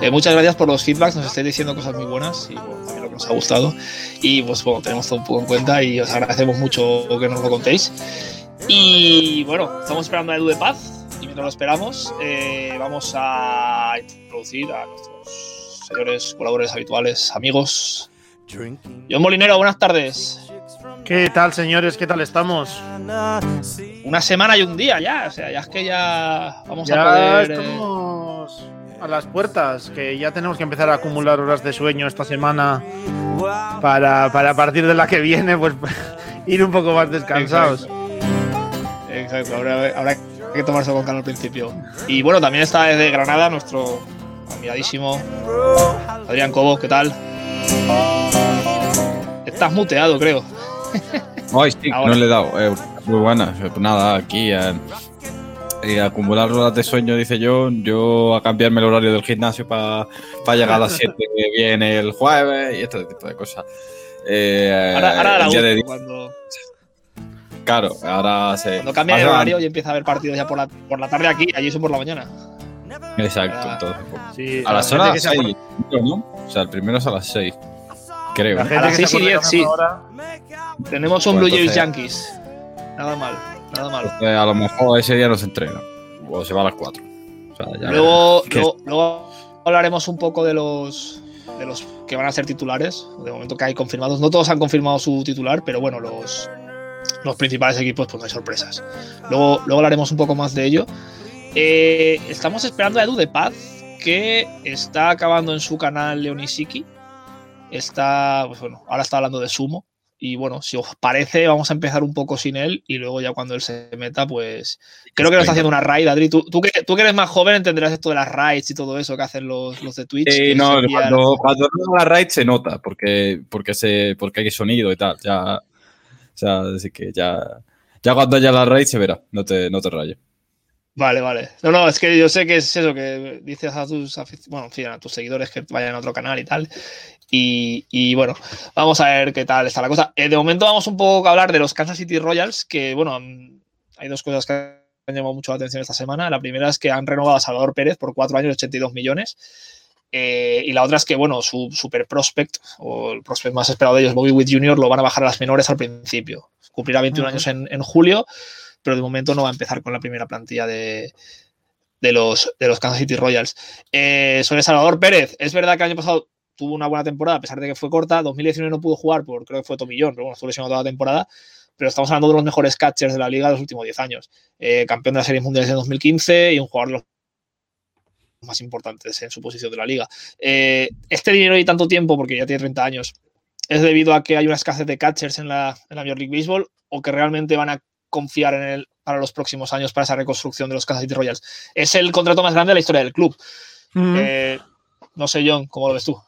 Eh, muchas gracias por los feedbacks, nos estáis diciendo cosas muy buenas y bueno, también lo que nos ha gustado. Y pues bueno, tenemos todo un poco en cuenta y os agradecemos mucho que nos lo contéis. Y bueno, estamos esperando a Edu de Paz y mientras lo esperamos, eh, vamos a introducir a nuestros señores colaboradores habituales, amigos. John Molinero, buenas tardes. ¿Qué tal, señores? ¿Qué tal estamos? Una semana y un día ya, o sea, ya es que ya vamos Ya a poder. eh, estamos a las puertas, que ya tenemos que empezar a acumular horas de sueño esta semana para, para a partir de la que viene, pues ir un poco más descansados. Exacto, habrá, habrá que tomarse con calma al principio. Y bueno, también está desde Granada nuestro admiradísimo Adrián Cobo, ¿qué tal? Estás muteado, creo. Ay, sí, Ahora. no le he dado. Eh, muy buena. Nada, aquí eh, eh, acumular horas de sueño, dice yo. Yo a cambiarme el horario del gimnasio para llegar a las 7 bien el jueves y este tipo de cosas. Eh, Ahora, ahora la de- última, cuando, Claro, ahora se. cuando cambia el horario y empieza a haber partidos ya por la, por la tarde aquí, allí son por la mañana. Exacto, entonces. pues, Sí, A las horas que se 6, ¿no? O sea, el primero es a las 6. Creo. La ¿no? gente A las que se seis y acuerda diez, que ahora- Tenemos un Pues Blue Jays Yankees. Nada mal, nada mal. Entonces, a lo mejor ese día no se entrena. O se va a las 4. O sea, ya Luego, luego, luego hablaremos un poco de los de los que van a ser titulares. De momento que hay confirmados. No todos han confirmado su titular, pero bueno, los, los principales equipos, pues no hay sorpresas. Luego, luego hablaremos un poco más de ello. Eh, estamos esperando a Edu de Paz, que está acabando en su canal Leonisiki. Está, pues bueno, ahora está hablando de sumo. Y bueno, si os parece, vamos a empezar un poco sin él y luego ya cuando él se meta, pues creo que lo está haciendo una raid, Adri. Tú, tú, que, tú que eres más joven entenderás esto de las raids y todo eso que hacen los, los de Twitch. Sí, no, cuando, cuando no la raid se nota, porque, porque, se, porque hay sonido y tal. Ya, o sea, así que ya, ya cuando haya la raid se verá, no te, no te rayes. Vale, vale. No, no, es que yo sé que es eso, que dices a tus, bueno, en fin, a tus seguidores que vayan a otro canal y tal. Y, y bueno, vamos a ver qué tal está la cosa. Eh, de momento vamos un poco a hablar de los Kansas City Royals, que bueno, mm, hay dos cosas que han llamado mucho la atención esta semana. La primera es que han renovado a Salvador Pérez por cuatro años y 82 millones. Eh, y la otra es que, bueno, su super prospect, o el prospect más esperado de ellos, Bobby Witt Jr., lo van a bajar a las menores al principio. Cumplirá 21 Ujú. años en, en julio, pero de momento no va a empezar con la primera plantilla de, de, los, de los Kansas City Royals. Eh, sobre Salvador Pérez, es verdad que el año pasado tuvo una buena temporada, a pesar de que fue corta. 2019 no pudo jugar por, creo que fue Tomillón, pero bueno, estuvo lesionado toda la temporada. Pero estamos hablando de los mejores catchers de la liga de los últimos 10 años. Eh, campeón de las series mundiales en 2015 y un jugador de los más importantes en su posición de la liga. Eh, este dinero y tanto tiempo, porque ya tiene 30 años, ¿es debido a que hay una escasez de catchers en la, en la Major League Baseball o que realmente van a confiar en él para los próximos años para esa reconstrucción de los Kansas City Royals? Es el contrato más grande de la historia del club. Mm. Eh, no sé, John, ¿cómo lo ves tú?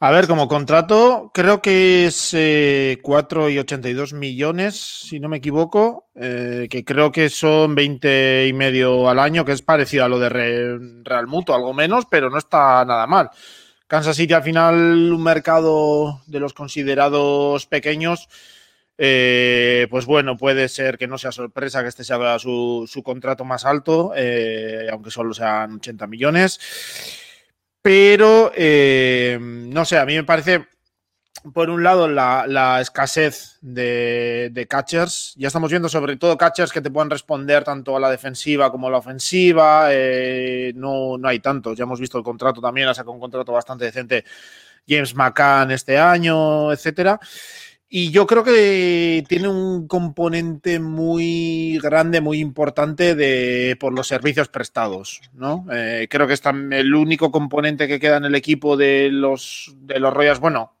A ver, como contrato, creo que es eh, 4 y 82 millones, si no me equivoco, eh, que creo que son 20 y medio al año, que es parecido a lo de Re- Real Muto, algo menos, pero no está nada mal. Kansas City al final, un mercado de los considerados pequeños, eh, pues bueno, puede ser que no sea sorpresa que este sea su, su contrato más alto, eh, aunque solo sean 80 millones. Pero, eh, no sé, a mí me parece, por un lado, la, escasez de, de catchers. Ya estamos viendo sobre todo catchers que te puedan responder tanto a la defensiva como a la ofensiva. Eh, no, no hay tantos. Ya hemos visto el contrato también, ha sacado un contrato bastante decente James McCann este año, etcétera. Y yo creo que tiene un componente muy grande, muy importante de, por los servicios prestados. ¿no? Eh, creo que es el único componente que queda en el equipo de los, de los Royals. Bueno,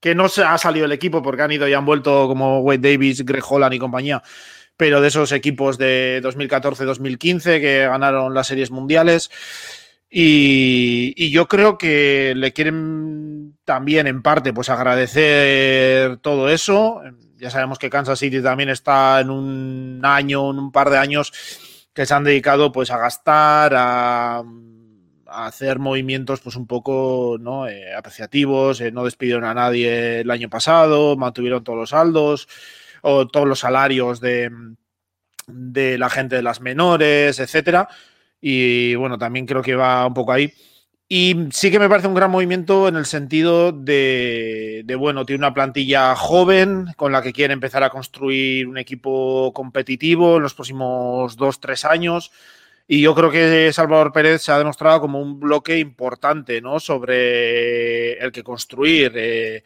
que no se ha salido el equipo porque han ido y han vuelto como Wade Davis, Greg Holland y compañía, pero de esos equipos de 2014-2015 que ganaron las series mundiales. Y, yo creo que le quieren también en parte pues agradecer todo eso. ya sabemos que Kansas City también está en un año, en un par de años que se han dedicado pues a gastar, a, hacer movimientos pues un poco ¿no? Eh, apreciativos, eh, no despidieron a nadie el año pasado, mantuvieron todos los saldos o todos los salarios de, de la gente de las menores, etcétera. Y bueno, también creo que va un poco ahí. Y sí que me parece un gran movimiento en el sentido de, bueno, tiene una plantilla joven con la que quiere empezar a construir un equipo competitivo en los próximos dos, tres años. Y yo creo que Salvador Pérez se ha demostrado como un bloque importante, ¿no? Sobre el que construir. Eh,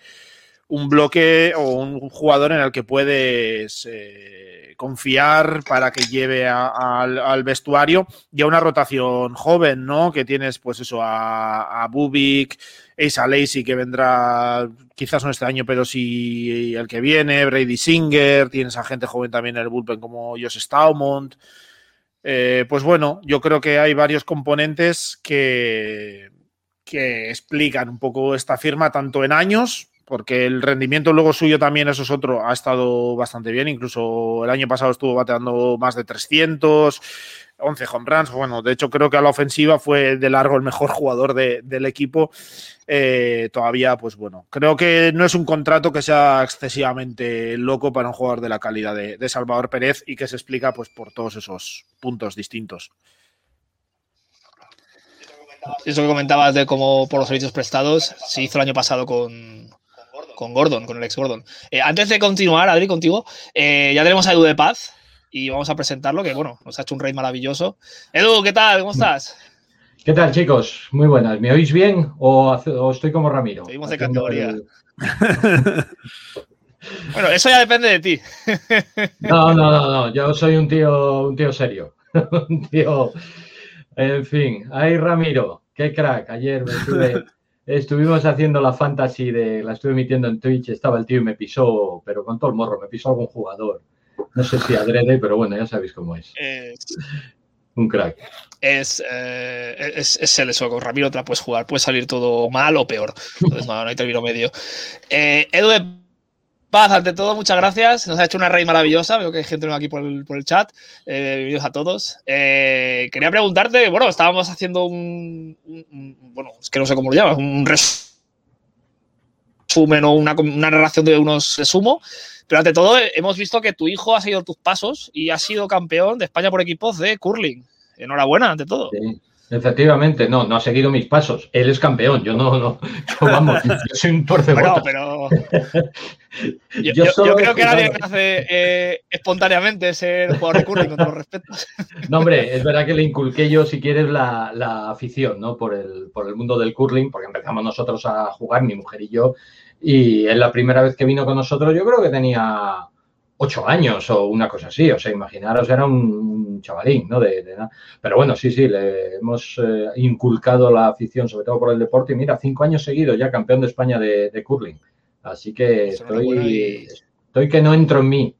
un bloque o un jugador en el que puedes eh, confiar para que lleve al vestuario y a una rotación joven, ¿no? Que tienes, pues eso, a, a Bubik, Asa Lacey, que vendrá quizás no este año, pero sí el que viene, Brady Singer, tienes a gente joven también en el bullpen como Josh Staumont. Eh, pues bueno, yo creo que hay varios componentes que, que explican un poco esta firma, tanto en años, porque el rendimiento luego suyo también, eso es otro, ha estado bastante bien, incluso el año pasado estuvo bateando más de 300, 11 home runs, bueno, de hecho creo que a la ofensiva fue de largo el mejor jugador del equipo, eh, todavía pues bueno, creo que no es un contrato que sea excesivamente loco para un jugador de la calidad de, de Salvador Pérez y que se explica pues por todos esos puntos distintos. Eso que comentabas de cómo por los servicios prestados se hizo el año pasado con, con Gordon, con el ex Gordon. Eh, antes de continuar, Adri, contigo, eh, ya tenemos a Edu de Paz y vamos a presentarlo, que bueno, nos ha hecho un rey maravilloso. Edu, ¿qué tal? ¿Cómo estás? ¿Qué tal, chicos? Muy buenas. ¿Me oís bien o, estoy como Ramiro? Seguimos de categoría. bueno, eso ya depende de ti. no, no, no, no. Yo soy un tío, un tío serio. un tío. En fin, ahí Ramiro, qué crack. Ayer me estuve Estuvimos haciendo la fantasy de, la estuve emitiendo en Twitch, estaba el tío y me pisó, pero con todo el morro, me pisó algún jugador. No sé si adrede, pero bueno, ya sabéis cómo es. Un crack. Es, eh, es, es, el eso, con Ramiro te la puedes jugar, puede salir todo mal o peor. Entonces no, no hay término medio. Eh, Edu Paz, ante todo, muchas gracias. Nos ha hecho una raíz maravillosa. Veo que hay gente aquí por el, por el chat. Eh, bienvenidos a todos. Eh, quería preguntarte, bueno, estábamos haciendo un, bueno, es que no sé cómo lo llamas, un resumen o una, una narración de unos resumo. Pero ante todo, hemos visto que tu hijo ha seguido tus pasos y ha sido campeón de España por equipos de curling. Enhorabuena, ante todo. Sí. Efectivamente, no, no ha seguido mis pasos. Él es campeón, yo no, no, yo vamos, yo soy un torcebotas. pero yo, yo, yo, creo que nadie hace eh, espontáneamente ser jugador de curling, con todos los respetos. No, hombre, es verdad que le inculqué yo, si quieres, la, la afición, ¿no? Por el, por el mundo del curling, porque empezamos nosotros a jugar, mi mujer y yo, y es la primera vez que vino con nosotros, yo creo que tenía ocho años o una cosa así. O sea, imaginaros, era un chavalín, ¿no? De, de Pero bueno, sí, sí, le hemos eh, inculcado la afición, sobre todo por el deporte. Y mira, cinco años seguidos ya campeón de España de, de curling. Así que estoy, estoy que no entro en mí.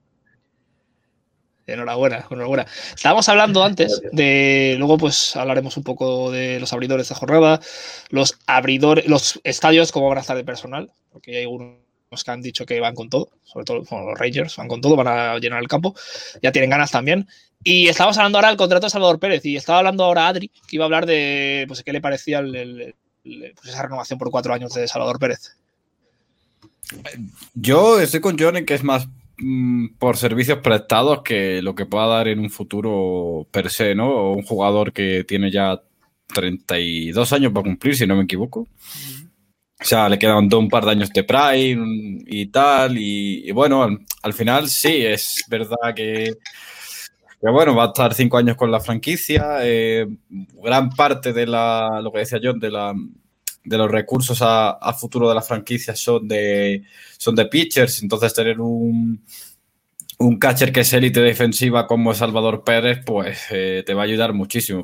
Enhorabuena, enhorabuena. Estábamos hablando antes de, luego pues hablaremos un poco de los abridores de jornada, los abridores, los estadios, cómo van a estar de personal, porque hay algunos que han dicho que van con todo, sobre todo los Rangers van con todo, van a llenar el campo, ya tienen ganas también. Y estamos hablando ahora del contrato de Salvador Pérez y estaba hablando ahora Adri, que iba a hablar de pues, qué le parecía el, el, el, pues esa renovación por cuatro años de Salvador Pérez. Yo estoy con Johnny, que es más mmm, por servicios prestados que lo que pueda dar en un futuro per se, ¿no? O un jugador que tiene ya 32 años para cumplir, si no me equivoco. O sea, le quedan un par de años de Prime y tal. Y, bueno, al, al, final sí, es verdad que, bueno, va a estar cinco años con la franquicia. Eh, gran parte de la, lo que decía John, de la de los recursos a, futuro de la franquicia son de, son de pitchers, entonces tener un, un catcher que es élite defensiva como Salvador Pérez, pues eh, te va a ayudar muchísimo,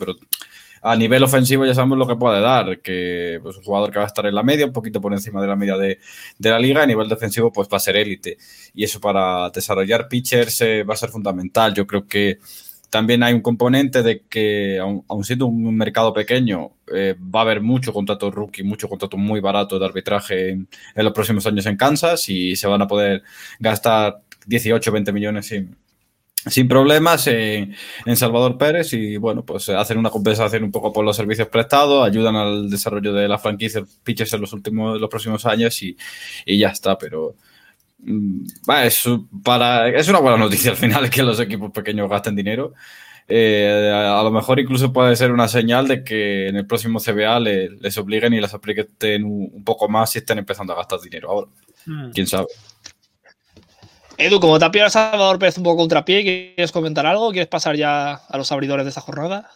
a nivel ofensivo ya sabemos lo que puede dar, que pues, un jugador que va a estar en la media, un poquito por encima de la media de, de la liga, a nivel defensivo pues va a ser élite. Y eso para desarrollar pitchers eh, va a ser fundamental. Yo creo que también hay un componente de que, aun, aun siendo un mercado pequeño, eh, va a haber mucho contrato rookie, mucho contrato muy barato de arbitraje en, en, los próximos años en Kansas y se van a poder gastar 18, 20 millones sin, sin problemas en, Salvador Pérez y bueno, pues hacen una compensación un poco por los servicios prestados, ayudan al desarrollo de la franquicia pitchers en los últimos, los próximos años y, y ya está, pero mm, es, para, es una buena noticia al final que los equipos pequeños gasten dinero. Eh, a, lo mejor incluso puede ser una señal de que en el próximo CBA les obliguen y les apliquen un, un, poco más si están empezando a gastar dinero ahora. Mm. ¿Quién sabe? Edu, como te ha pillado Salvador Pérez un poco contrapié, ¿quieres comentar algo? ¿Quieres pasar ya a los abridores de esta jornada?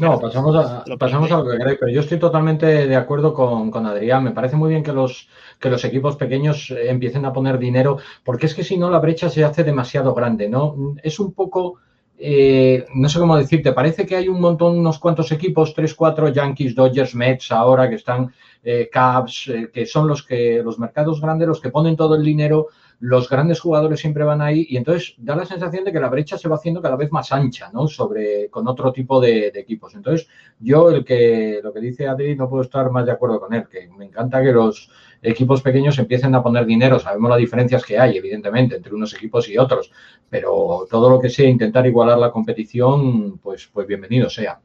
No, pasamos, a, pasamos a, lo que queráis, pero yo estoy totalmente de acuerdo con, con, Adrián. Me parece muy bien que los, que los equipos pequeños eh, empiecen a poner dinero, porque es que si no la brecha se hace demasiado grande, ¿no? Es un poco, eh, no sé cómo decirte, parece que hay un montón, unos cuantos equipos, tres, cuatro, Yankees, Dodgers, Mets, ahora que están, eh, eh, que son los que, los mercados grandes, los que ponen todo el dinero los grandes jugadores siempre van ahí y entonces da la sensación de que la brecha se va haciendo cada vez más ancha, ¿no? Sobre, con otro tipo de, equipos. Entonces, yo el que, lo que dice Adri, no puedo estar más de acuerdo con él, que me encanta que los equipos pequeños empiecen a poner dinero. Sabemos las diferencias que hay, evidentemente, entre unos equipos y otros, pero todo lo que sea intentar igualar la competición, pues, pues bienvenido sea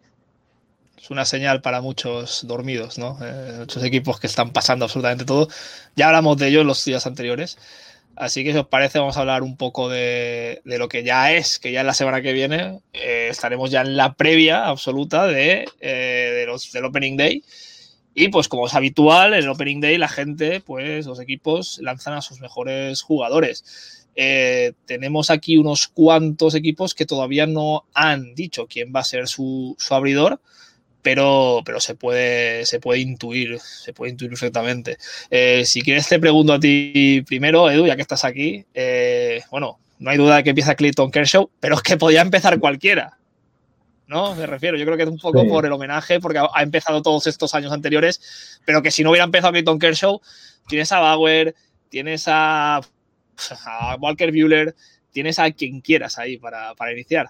es una señal para muchos dormidos, ¿no? Eh, muchos equipos que están pasando absolutamente todo. Ya hablamos de ello en los días anteriores. Así que si os parece, vamos a hablar un poco de, lo que ya es, que ya en la semana que viene eh, estaremos ya en la previa absoluta de, eh, los, del Opening Day. Y pues como es habitual, en el Opening Day la gente, pues los equipos lanzan a sus mejores jugadores. Eh, tenemos aquí unos cuantos equipos que todavía no han dicho quién va a ser su, su abridor pero, pero se, puede, se puede intuir, se puede intuir perfectamente. Eh, si quieres te pregunto a ti primero, Edu, ya que estás aquí. Eh, bueno, no hay duda de que empieza Clayton Kershaw, pero es que podía empezar cualquiera. ¿No? Me refiero, yo creo que es un poco por el homenaje, porque ha, empezado todos estos años anteriores, pero que si no hubiera empezado Clayton Kershaw, tienes a Bauer, tienes a, Walker Bueller, tienes a quien quieras ahí para, para iniciar.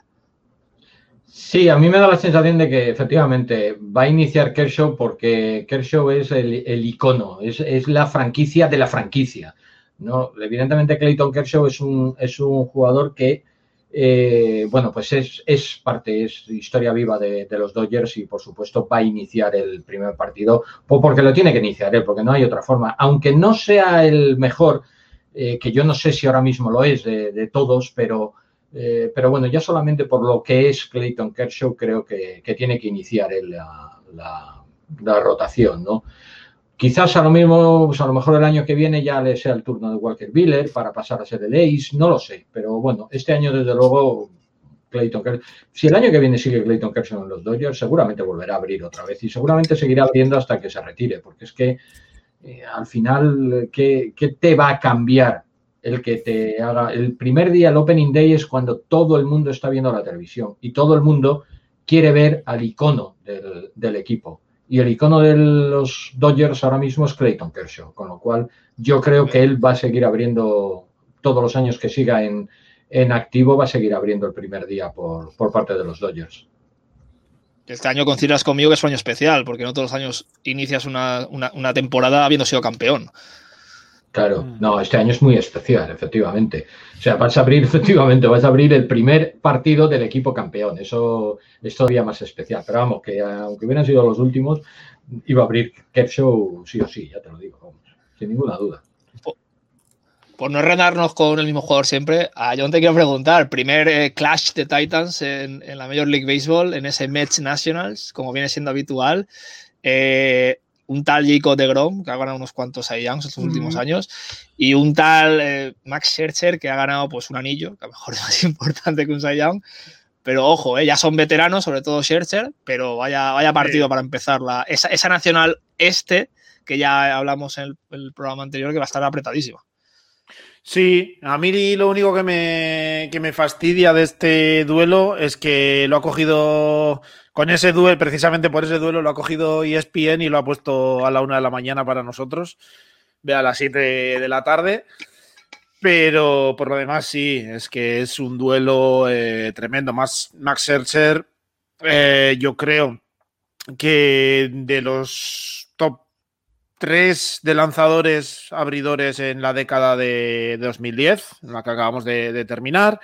Sí, a mí me da la sensación de que efectivamente va a iniciar Kershaw porque Kershaw es el, icono, es, la franquicia de la franquicia. ¿no? Evidentemente Clayton Kershaw es un, es un jugador que, eh, bueno, pues es, parte, es historia viva de, los Dodgers y por supuesto va a iniciar el primer partido, porque lo tiene que iniciar él, porque no hay otra forma. Aunque no sea el mejor, eh, que yo no sé si ahora mismo lo es de todos, pero eh, pero bueno, ya solamente por lo que es Clayton Kershaw, creo que, tiene que iniciar la, rotación, ¿no? Quizás a lo mismo, pues a lo mejor el año que viene ya le sea el turno de Walker Biller para pasar a ser el ace, no lo sé, pero bueno, este año desde luego Clayton Kershaw, si el año que viene sigue Clayton Kershaw en los Dodgers, seguramente volverá a abrir otra vez y seguramente seguirá abriendo hasta que se retire, porque es que eh, al final, ¿qué, ¿qué, te va a cambiar el que te haga. El primer día, el Opening Day, es cuando todo el mundo está viendo la televisión y todo el mundo quiere ver al icono del, equipo. Y el icono de los Dodgers ahora mismo es Clayton Kershaw, con lo cual yo creo que él va a seguir abriendo todos los años que siga en, activo, va a seguir abriendo el primer día por, parte de los Dodgers. Este año consideras conmigo que es un año especial, porque no todos los años inicias una, una temporada habiendo sido campeón. Claro, mm. no, este año es muy especial, efectivamente. O sea, vas a abrir, efectivamente, vas a abrir el primer partido del equipo campeón. Eso es todavía más especial. Pero vamos, que aunque hubieran sido los últimos, iba a abrir Kershaw sí o sí, ya te lo digo, sin ninguna duda. Por, no renarnos con el mismo jugador siempre, a John te quiero preguntar, primer eh, clash de Titans en, la Major League Baseball, en ese Mets Nationals, como viene siendo habitual. Eh, un tal Jacob de Grom, que ha ganado unos cuantos Youngs estos últimos años, y un tal eh, Max Scherzer, que ha ganado pues un anillo, que a lo mejor es más importante que un Young. Pero ojo, eh, ya son veteranos, sobre todo Scherzer, pero vaya, vaya partido para empezar. La, esa, esa, nacional este, que ya hablamos en el, programa anterior, que va a estar apretadísima. Sí, a mí lo único que me, que me fastidia de este duelo es que lo ha cogido con ese duelo, precisamente por ese duelo, lo ha cogido ESPN y lo ha puesto a la una de la mañana para nosotros. A las siete de la tarde. Pero por lo demás, sí, es que es un duelo eh, tremendo. Max Scherzer, eh, yo creo que de los top tres de lanzadores abridores en la década de 2010, en la que acabamos de terminar.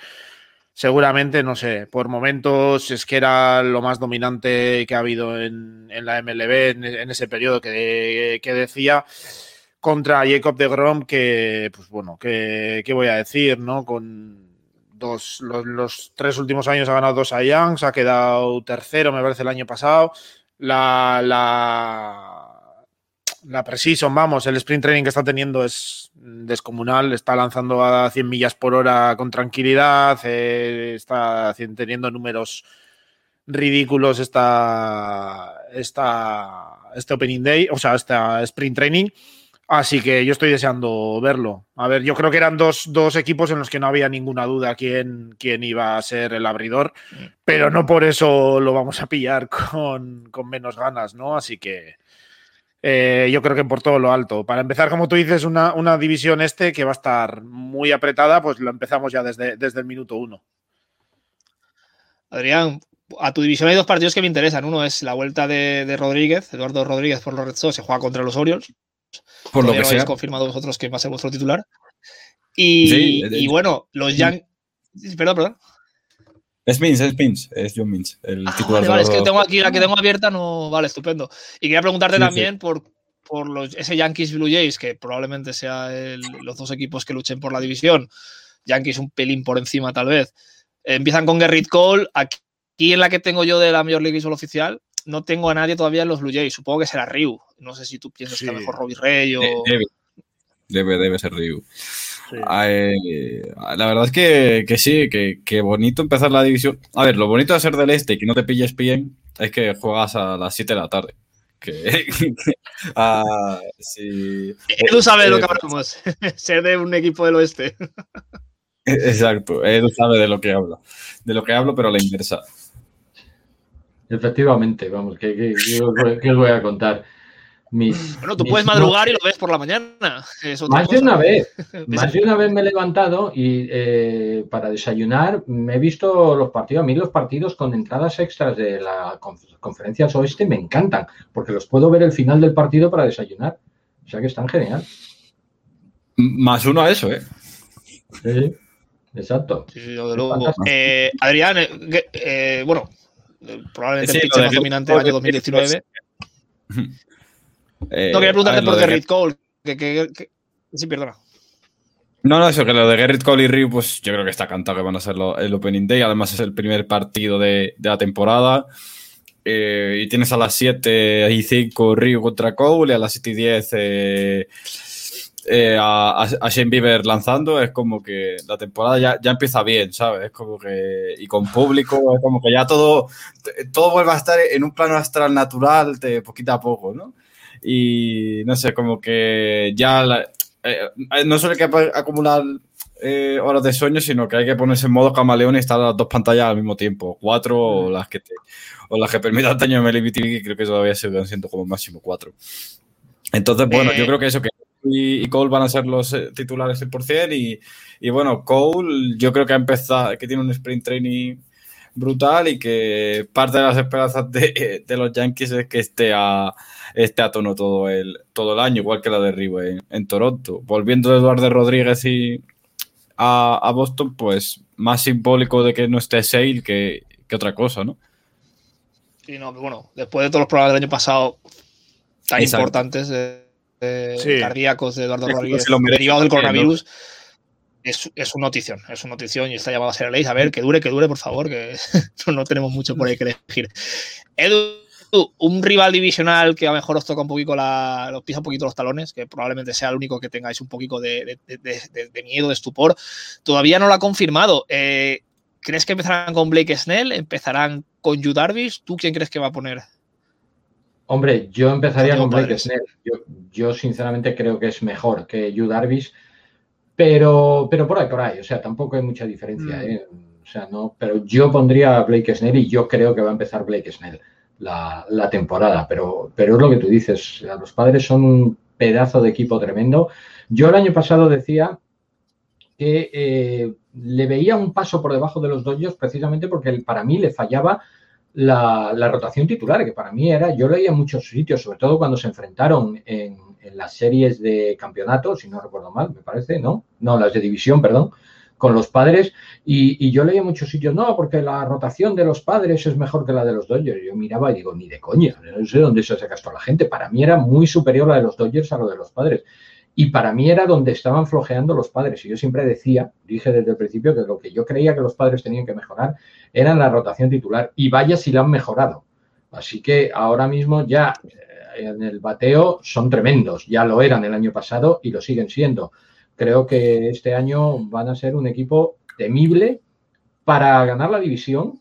Seguramente, no sé, por momentos es que era lo más dominante que ha habido en, en la MLB en, ese periodo que, que, decía contra Jacob de Grom, que, pues bueno, que voy a decir, ¿no? Con dos, los, los, tres últimos años ha ganado dos a Youngs, ha quedado tercero, me parece, el año pasado. La, la, la Precision, vamos, el sprint training que está teniendo es descomunal, está lanzando a 100 millas por hora con tranquilidad, eh, está teniendo números ridículos esta, esta, este Opening Day, o sea, esta sprint training. Así que yo estoy deseando verlo. A ver, yo creo que eran dos, dos equipos en los que no había ninguna duda quién, quién, iba a ser el abridor, pero no por eso lo vamos a pillar con, con menos ganas, ¿no? Así que, eh, yo creo que por todo lo alto. Para empezar, como tú dices, una, una, división este que va a estar muy apretada, pues lo empezamos ya desde, desde el minuto uno. Adrián, a tu división hay dos partidos que me interesan. Uno es la vuelta de, de Rodríguez, Eduardo Rodríguez por los Red Sox, se juega contra los Orioles. Por lo que no sea. habéis confirmado vosotros que va a ser vuestro titular. Y, sí, y bueno, los Yankees. Perdón, perdón. Es Mins, es Mins, es John Mins, el ah, titular. Vale, vale, es que tengo aquí la que tengo abierta, no. Vale, estupendo. Y quería preguntarte Sí, también por, por los, ese Yankees Blue Jays, que probablemente sea el- los dos equipos que luchen por la división. Yankees un pelín por encima, tal vez. Eh, empiezan con Gerrit Cole. Aquí en la que tengo yo de la Major League Baseball oficial, no tengo a nadie todavía en los Blue Jays. Supongo que será Ryu. No sé si tú piensas Sí. que a lo mejor Robbie Rey o. Debe, debe, debe ser Ryu. Sí. Eh, la verdad es que, que sí, que, que bonito empezar la división. A ver, lo bonito de ser del este y que no te pilles bien es que juegas a las 7 de la tarde. Que, ah, sí. Edu sabe de lo que Eh, hablamos. Ser de un equipo del oeste. Exacto, él sabe de lo que habla. De lo que hablo, pero a la inversa. Efectivamente, vamos, ¿qué, qué, qué os voy- qué os voy a contar? Mis, Bueno, tú mis- puedes madrugar y lo ves por la mañana. Es otra Más de una vez, más de una vez me he levantado y eh, para desayunar me he visto los partidos. A mí los partidos con entradas extras de la conf- conferencias oeste me encantan, porque los puedo ver el final del partido para desayunar. O sea que están genial. Más uno a eso, ¿eh? Sí, exacto. Sí, sí, desde luego. Eh, Adrián, eh, eh, bueno, probablemente Sí, el pitcher de más dominante del año 2019. Eh, No, quería preguntarte ver, por Gerrit Cole. Que, que- que- Sí, perdona. No, no, eso, que lo de Gerrit Cole y Ryu, pues yo creo que está cantado que van a ser lo- el Opening Day. Además, es el primer partido de, de la temporada. Eh, y tienes a las 7 y 5 Ryu contra Cole y a las 7 y 10 eh, eh, a, a- a Shane Bieber lanzando. Es como que la temporada ya, ya empieza bien, ¿sabes? Es como que. Y con público, es como que ya todo, todo vuelve a estar en un plano astral natural de poquito a poco, ¿no? Y no sé, como que ya. la- eh, no solo hay que acumular eh, horas de sueño, sino que hay que ponerse en modo camaleón y estar las dos pantallas al mismo tiempo, cuatro o las que te, o las que permitan daño en MLB TV, que creo que todavía siguen siendo como máximo cuatro. Entonces, bueno, Eh. yo creo que eso que y, Cole van a ser los eh, titulares 100% y, y bueno, Cole yo creo que ha empezado, que tiene un sprint training brutal y que parte de las esperanzas de, de los Yankees es que esté a, esté a tono todo el, todo el año, igual que la de Rivo en, en Toronto. Volviendo de Eduardo Rodríguez y a, a Boston, pues más simbólico de que no esté Sale que, que otra cosa, ¿no? Sí, no, pero bueno, después de todos los problemas del año pasado tan Exacto. importantes, eh, eh, Sí. cardíacos de Eduardo Rodríguez, derivados del ¿no? Es, es una notición, es una notición y está llamado a ser ley. A ver, que dure, que dure, por favor, que no tenemos mucho por ahí que elegir. Edu, un rival divisional que a lo mejor os toca un poquito la, os pisa un poquito los talones, que probablemente sea el único que tengáis un poquito de, de- de- de- de miedo, de estupor, todavía no lo ha confirmado. Eh, ¿Crees que empezarán con Blake Snell? ¿Empezarán con Yu Darvish? ¿Tú quién crees que va a poner? Hombre, yo empezaría con Blake. Snell. Yo, yo sinceramente creo que es mejor que Yu Darvish, pero, pero por ahí, por ahí. O sea, tampoco hay mucha diferencia. Mm. ¿eh? O sea, no, pero yo pondría a Blake Snell y yo creo que va a empezar Blake Snell la, la temporada. Pero, pero es lo que tú dices. a Los padres son un pedazo de equipo tremendo. Yo el año pasado decía que eh, le veía un paso por debajo de los Dodgers precisamente porque para mí le fallaba la, la, rotación titular, que para mí era, yo leía en muchos sitios, sobre todo cuando se enfrentaron en, en, las series de campeonato, si no recuerdo mal, me parece, ¿no? No, las de división, perdón, con los padres, y, y yo leía en muchos sitios, no, porque la rotación de los padres es mejor que la de los Dodgers. Yo miraba y digo, ni de coña, no sé dónde se saca esto la gente. Para mí era muy superior la de los Dodgers a lo de los padres. Y para mí era donde estaban flojeando los padres. Y yo siempre decía, dije desde el principio, que lo que yo creía que los padres tenían que mejorar era en la rotación titular. Y vaya si la han mejorado. Así que ahora mismo ya eh, en el bateo son tremendos. Ya lo eran el año pasado y lo siguen siendo. Creo que este año van a ser un equipo temible para ganar la división.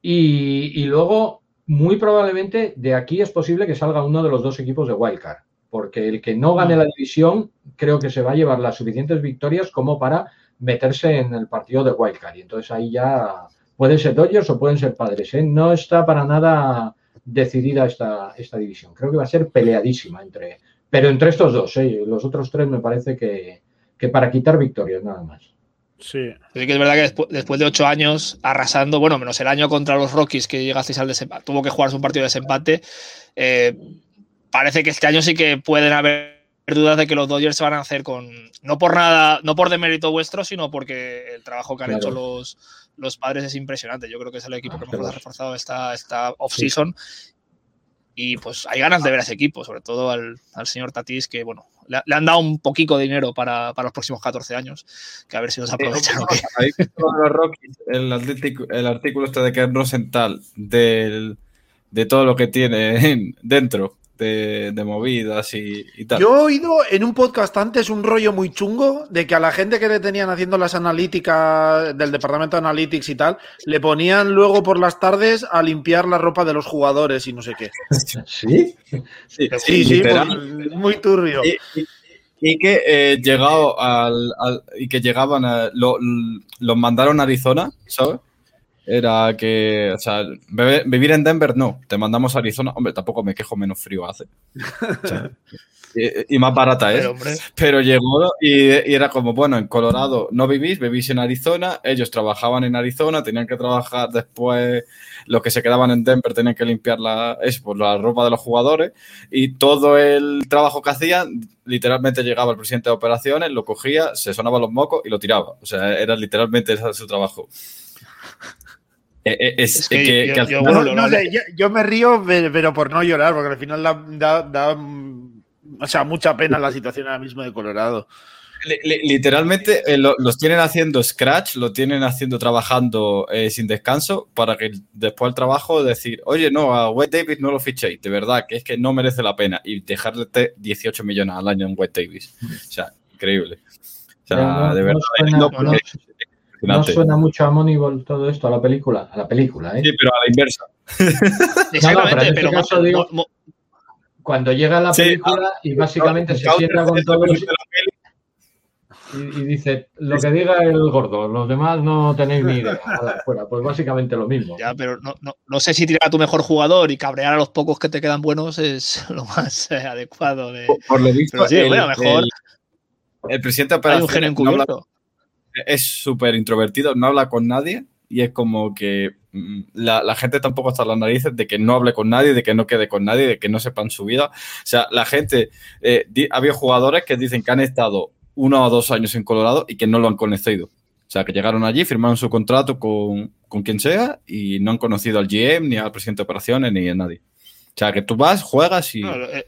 Y, y luego, muy probablemente, de aquí es posible que salga uno de los dos equipos de Wildcard porque el que no gane la división creo que se va a llevar las suficientes victorias como para meterse en el partido de Wildcard. Y entonces ahí ya pueden ser Dodgers o pueden ser Padres. ¿eh? No está para nada decidida esta, esta división. Creo que va a ser peleadísima entre, pero entre estos dos. ¿eh? Los otros tres me parece que, que para quitar victorias nada más. Sí. sí. que es verdad que después, después, de ocho años arrasando, bueno, menos el año contra los Rockies que llegasteis al desempate, tuvo que jugarse un partido de desempate. Eh, parece que este año sí que pueden haber dudas de que los Dodgers se van a hacer con. No por nada, no por demérito vuestro, sino porque el trabajo que han claro. hecho los, los padres es impresionante. Yo creo que es el equipo que mejor ha reforzado esta, esta off-season. Sí. Y pues hay ganas de ver a ese equipo, sobre todo al, al señor Tatis, que bueno, le, le, han dado un poquito de dinero para, para, los próximos 14 años, que a ver si nos aprovechan. Sí, los Rockies, el, artículo, el artículo este de Ken Rosenthal, del, de todo lo que tiene dentro de, de movidas y, y, tal. Yo he oído en un podcast antes un rollo muy chungo de que a la gente que le tenían haciendo las analíticas del departamento de analytics y tal, le ponían luego por las tardes a limpiar la ropa de los jugadores y no sé qué. ¿Sí? Sí, sí, sí pues, muy turbio. Y, y, y que eh, llegado al, al, y que llegaban a, lo, los mandaron a Arizona, ¿sabes? Era que, o sea, vivir en Denver no, te mandamos a Arizona, hombre, tampoco me quejo, menos frío hace. O sea, y, y, más barata es. Pero, pero llegó y, y, era como, bueno, en Colorado no vivís, vivís en Arizona, ellos trabajaban en Arizona, tenían que trabajar después, los que se quedaban en Denver tenían que limpiar la, eso, pues, la ropa de los jugadores y todo el trabajo que hacían, literalmente llegaba el presidente de operaciones, lo cogía, se sonaba los mocos y lo tiraba. O sea, era literalmente ese su trabajo. Es, es, que, que, yo, que yo, final... bueno, no, no, yo, yo, me río, pero por no llorar, porque al final da, da, da o sea, mucha pena la situación ahora mismo de Colorado. Literalmente eh, lo, los tienen haciendo scratch, lo tienen haciendo trabajando eh, sin descanso para que después del trabajo decir, oye, no, a Wade Davis no lo fichéis, de verdad, que es que no merece la pena y dejarle 18 millones al año en Wade Davis. O sea, increíble. O sea, no, de verdad. No no suena mucho a Moneyball todo esto, a la película, a la película, ¿eh? Sí, pero a la inversa. Exactamente, no, pero, pero más, digo, mo, cuando llega la película sí, y básicamente se sienta con todos los... Y, y, dice, lo que diga el gordo, los demás no tenéis ni idea. Fuera, pues básicamente lo mismo. Ya, pero no, no, no, sé si tirar a tu mejor jugador y cabrear a los pocos que te quedan buenos es lo más eh, adecuado. De... Por, por, lo visto, pero sí, el, bueno, mejor. El, el presidente de Hay un genio encubierto es súper introvertido, no habla con nadie y es como que mm, la, la, gente tampoco está a las narices de que no hable con nadie, de que no quede con nadie, de que no sepan su vida. O sea, la gente, eh, había jugadores que dicen que han estado uno o dos años en Colorado y que no lo han conocido. O sea, que llegaron allí, firmaron su contrato con, con quien sea y no han conocido al GM, ni al presidente de operaciones, ni a nadie. O sea, que tú vas, juegas y... No, eh,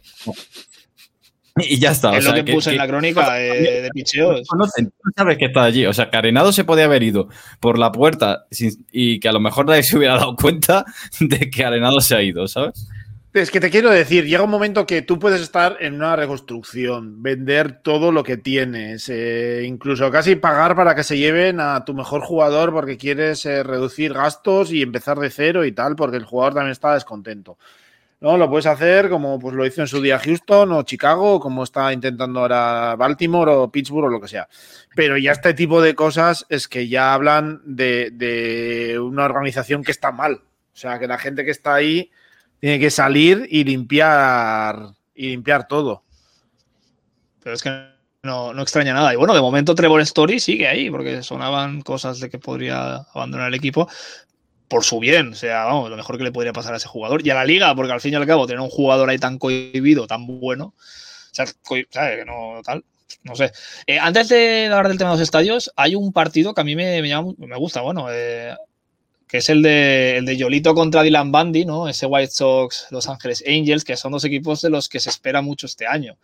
y ya está. Es o sea, lo que, que puse que, en la crónica de, de picheos. No, no, sabes que está allí. O sea, que Arenado se podía haber ido por la puerta sin, y que a lo mejor nadie se hubiera dado cuenta de que Arenado se ha ido, ¿sabes? Es que te quiero decir, llega un momento que tú puedes estar en una reconstrucción, vender todo lo que tienes, eh, incluso casi pagar para que se lleven a tu mejor jugador porque quieres eh, reducir gastos y empezar de cero y tal, porque el jugador también está descontento. ¿No? Lo puedes hacer como pues, lo hizo en su día Houston o Chicago, como está intentando ahora Baltimore o Pittsburgh o lo que sea. Pero ya este tipo de cosas es que ya hablan de, de una organización que está mal. O sea, que la gente que está ahí tiene que salir y limpiar y limpiar todo. Pero es que no, no, extraña nada. Y bueno, de momento Trevor Story sigue ahí, porque sonaban cosas de que podría abandonar el equipo. Por su bien. O sea, vamos, lo mejor que le podría pasar a ese jugador. Y a la liga, porque al fin y al cabo, tener un jugador ahí tan cohibido, tan bueno, o sea, ¿sabes? Que no tal. No sé. Eh, antes de hablar del tema de los estadios, hay un partido que a mí me, me, llama, me gusta, bueno, eh, que es el de, el de Yolito contra Dylan Bundy, ¿no? Ese White Sox, Los Ángeles Angels, que son dos equipos de los que se espera mucho este año.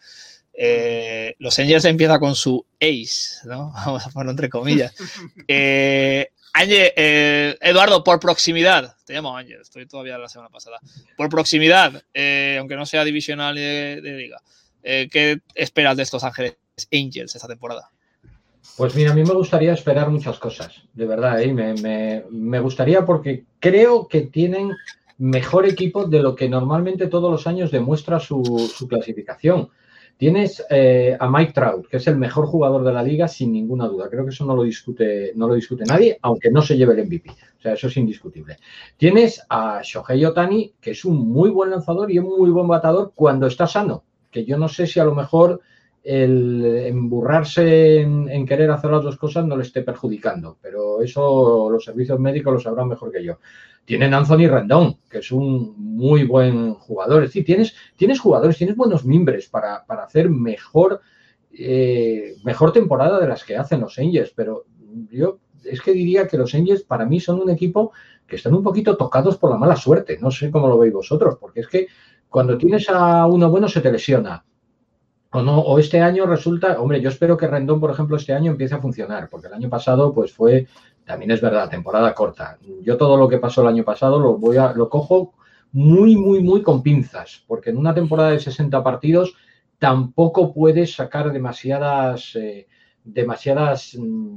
Eh, los Angels empieza con su ace, ¿no? Vamos a ponerlo entre comillas. Eh, Ángel, eh, Eduardo, por proximidad, te llamo Ángel, estoy todavía la semana pasada. Por proximidad, eh, aunque no sea divisional de, de liga, eh, ¿qué esperas de estos Ángeles Angels esta temporada? Pues mira, a mí me gustaría esperar muchas cosas, de verdad, ¿eh? me, me, me gustaría porque creo que tienen mejor equipo de lo que normalmente todos los años demuestra su, su clasificación. Tienes eh, a Mike Trout, que es el mejor jugador de la liga sin ninguna duda. Creo que eso no lo discute, no lo discute nadie, aunque no se lleve el MVP. O sea, eso es indiscutible. Tienes a Shohei Otani, que es un muy buen lanzador y un muy buen batador cuando está sano. Que yo no sé si a lo mejor el emburrarse en, en, querer hacer las dos cosas no le esté perjudicando, pero eso los servicios médicos lo sabrán mejor que yo. Tienen Anthony Rendón, que es un muy buen jugador. Es decir, tienes, tienes jugadores, tienes buenos mimbres para, para hacer mejor, eh, mejor temporada de las que hacen los Angels, pero yo es que diría que los Angels para mí son un equipo que están un poquito tocados por la mala suerte. No sé cómo lo veis vosotros, porque es que cuando tienes a uno bueno se te lesiona. O, este año resulta, hombre, yo espero que Rendón, por ejemplo, este año empiece a funcionar, porque el año pasado pues fue también es verdad, temporada corta. Yo todo lo que pasó el año pasado lo voy a, lo cojo muy, muy, muy con pinzas, porque en una temporada de 60 partidos tampoco puedes sacar demasiadas, eh, demasiadas mm,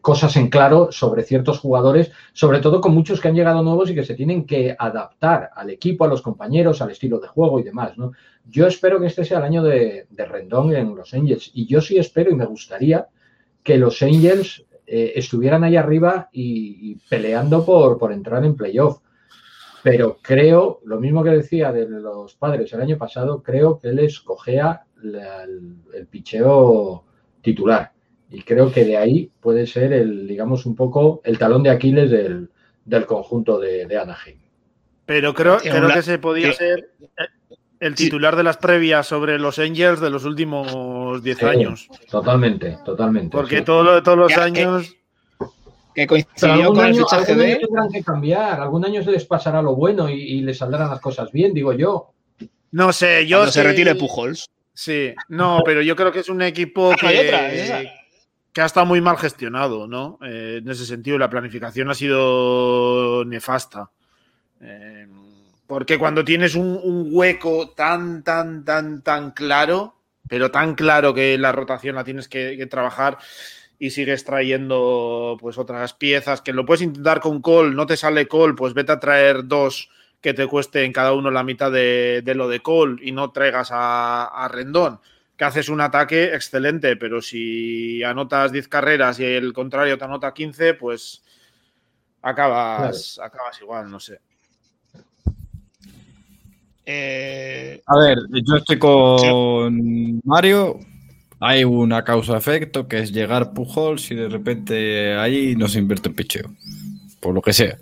cosas en claro sobre ciertos jugadores, sobre todo con muchos que han llegado nuevos y que se tienen que adaptar al equipo, a los compañeros, al estilo de juego y demás. ¿no? Yo espero que este sea el año de, de Rendón en los Angels y yo sí espero y me gustaría que los Angels eh, estuvieran ahí arriba y, y peleando por, por, entrar en playoff. Pero creo, lo mismo que decía de los padres el año pasado, creo que les cogea la, el, el, picheo titular. Y creo que de ahí puede ser el, digamos, un poco el talón de Aquiles del, del conjunto de, de, Anaheim. Pero creo, creo que se podía ser el titular sí. de las previas sobre los Angels de los últimos 10 sí, años. Totalmente, totalmente. Porque sí. todo, todos los ya, años. Que, que coincidió con año, el fichaje algún de. año tendrán que cambiar, algún año se les pasará lo bueno y, y les saldrán las cosas bien, digo yo. No sé, yo. Cuando se retire Pujols. Sí, no, pero yo creo que es un equipo que, otra, que ha estado muy mal gestionado, ¿no? Eh, en ese sentido, la planificación ha sido nefasta. Eh, porque cuando tienes un, un, hueco tan, tan, tan, tan claro, pero tan claro que la rotación la tienes que, que, trabajar y sigues trayendo pues otras piezas, que lo puedes intentar con Cole, no te sale Cole, pues vete a traer dos que te cuesten cada uno la mitad de, de lo de Cole y no traigas a, a, Rendón, que haces un ataque excelente, pero si anotas 10 carreras y el contrario te anota 15, pues acabas, claro. acabas igual, no sé. Eh... A ver, yo estoy con sí. Mario. Hay una causa-efecto que es llegar Pujols y de repente ahí no se invierte en picheo. Por lo que sea.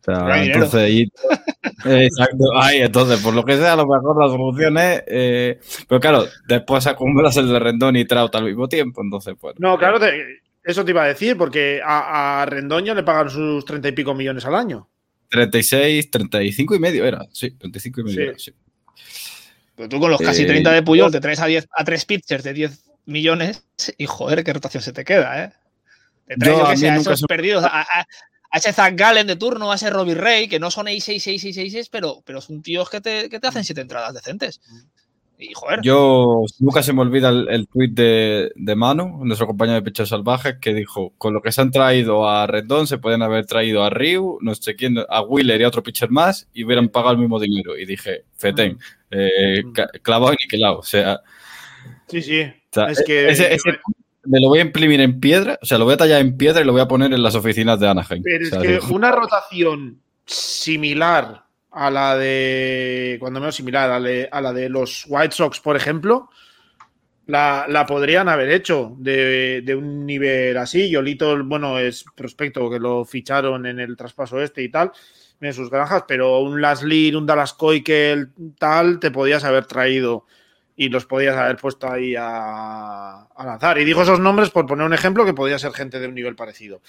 O sea, entonces, ahí, exacto, ahí, entonces, por lo que sea, a lo mejor la solución es. Eh, pero claro, después acumulas el de Rendón y Trout al mismo tiempo, entonces, pues. No, claro, te, eso te iba a decir, porque a, a Rendón ya le pagan sus treinta y pico millones al año. 36, 35 y medio era. Sí, 35 y medio. Sí. Era, sí. Pero tú con los casi 30 de Puyol te traes a, 10, a 3 pitchers de 10 millones y joder, qué rotación se te queda, ¿eh? Te traes, yo, que sé, a esos son... perdidos, a, a, a, ese Zach Gallen de turno, a ese Robbie Ray, que no son 6 6 6 6 6 pero, pero son tíos que te, que te hacen 7 entradas decentes. Y, joder. Yo nunca se me olvida el, el tweet de, de Manu, nuestro compañero de Pichos Salvajes, que dijo: Con lo que se han traído a Rendón, se pueden haber traído a Ryu, no sé quién, a Wheeler y a otro pitcher más, y hubieran pagado el mismo dinero. Y dije: Feten, eh, clavado y niquelado. O sea. Sí, sí. O sea, es que. Ese, ese, me lo voy a imprimir en piedra, o sea, lo voy a tallar en piedra y lo voy a poner en las oficinas de Anaheim. Pero o sea, es que digo, una rotación similar a la de, cuando menos similar, a la de, a la de los White Sox, por ejemplo, la, la podrían haber hecho de, de, un nivel así. Yolito, bueno, es prospecto que lo ficharon en el traspaso este y tal, en sus granjas, pero un Laslir, un Dallas que tal, te podías haber traído y los podías haber puesto ahí a, a, lanzar. Y digo esos nombres por poner un ejemplo que podía ser gente de un nivel parecido.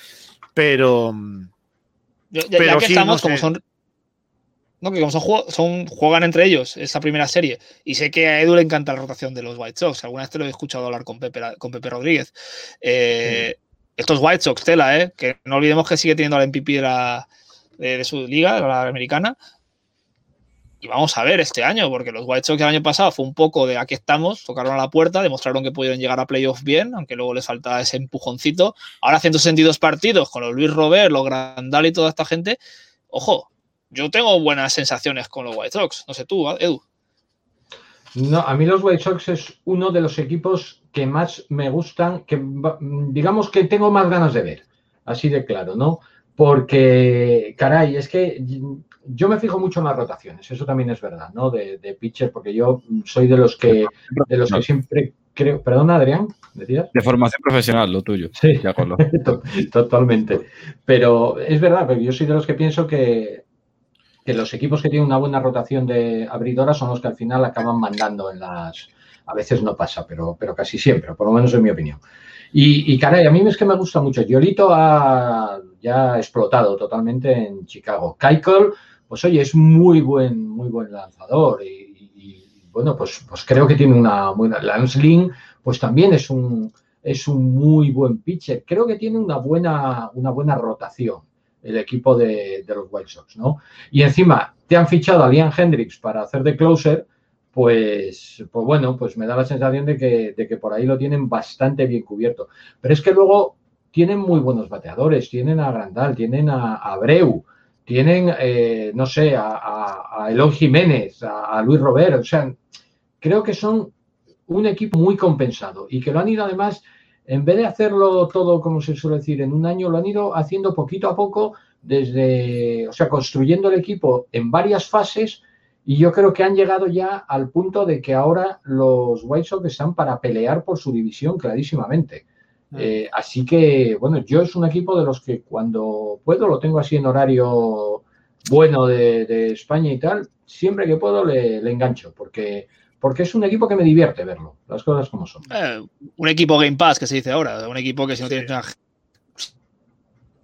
Pero. Ya, ya, pero ya que sí, estamos, no sé. como son ¿no? que como son, son, juegan entre ellos esa primera serie. Y sé que a Edu le encanta la rotación de los White Sox. Alguna vez te lo he escuchado hablar con Pepe, con Pepe Rodríguez. Eh. Estos White Sox, tela, ¿eh? que no olvidemos que sigue teniendo al MVP de, la, de, de su liga, la americana. Y vamos a ver este año, porque los White Sox el año pasado fue un poco de aquí estamos, tocaron a la puerta, demostraron que pudieron llegar a playoff bien, aunque luego les falta ese empujoncito. Ahora 162 partidos con los Luis Robert, los Grandal y toda esta gente. Ojo, yo tengo buenas sensaciones con los White Sox. No sé tú, Edu. No, a mí los White Sox es uno de los equipos que más me gustan, que digamos que tengo más ganas de ver, así de claro, ¿no? Porque, caray, es que yo me fijo mucho en las rotaciones, eso también es verdad, ¿no? De, de pitcher, porque yo soy de los que, de los que siempre creo. Perdona, Adrián, ¿decías? De formación profesional, lo tuyo. Sí, totalmente. Pero es verdad, pero yo soy de los que pienso que que los equipos que tienen una buena rotación de abridoras son los que al final acaban mandando en las... A veces no pasa, pero, pero casi siempre, por lo menos en mi opinión. Y, y caray, a mí es que me gusta mucho. Yolito ha ya explotado totalmente en Chicago. Keichel, pues oye, es muy buen, muy buen lanzador y, bueno, pues, pues creo que tiene una buena... Lance Lynn, pues también es un, es un muy buen pitcher. Creo que tiene una buena, una buena rotación el equipo de, los White Sox, ¿no? Y encima te han fichado a Liam Hendricks para hacer de closer, pues, pues bueno, pues me da la sensación de que, de que por ahí lo tienen bastante bien cubierto. Pero es que luego tienen muy buenos bateadores, tienen a Grandal, tienen a, Abreu, tienen, eh, no sé, a, a, Elon Jiménez, a, a Luis Robert, o sea, creo que son un equipo muy compensado y que lo han ido además en vez de hacerlo todo, como se suele decir, en un año, lo han ido haciendo poquito a poco, desde, o sea, construyendo el equipo en varias fases. Y yo creo que han llegado ya al punto de que ahora los White Sox están para pelear por su división clarísimamente. Mm. Eh, así que, bueno, yo es un equipo de los que cuando puedo, lo tengo así en horario bueno de, de España y tal, siempre que puedo le, le engancho, porque porque es un equipo que me divierte verlo, las cosas como son. Eh, un equipo Game Pass que se dice ahora, un equipo que si no tienes una...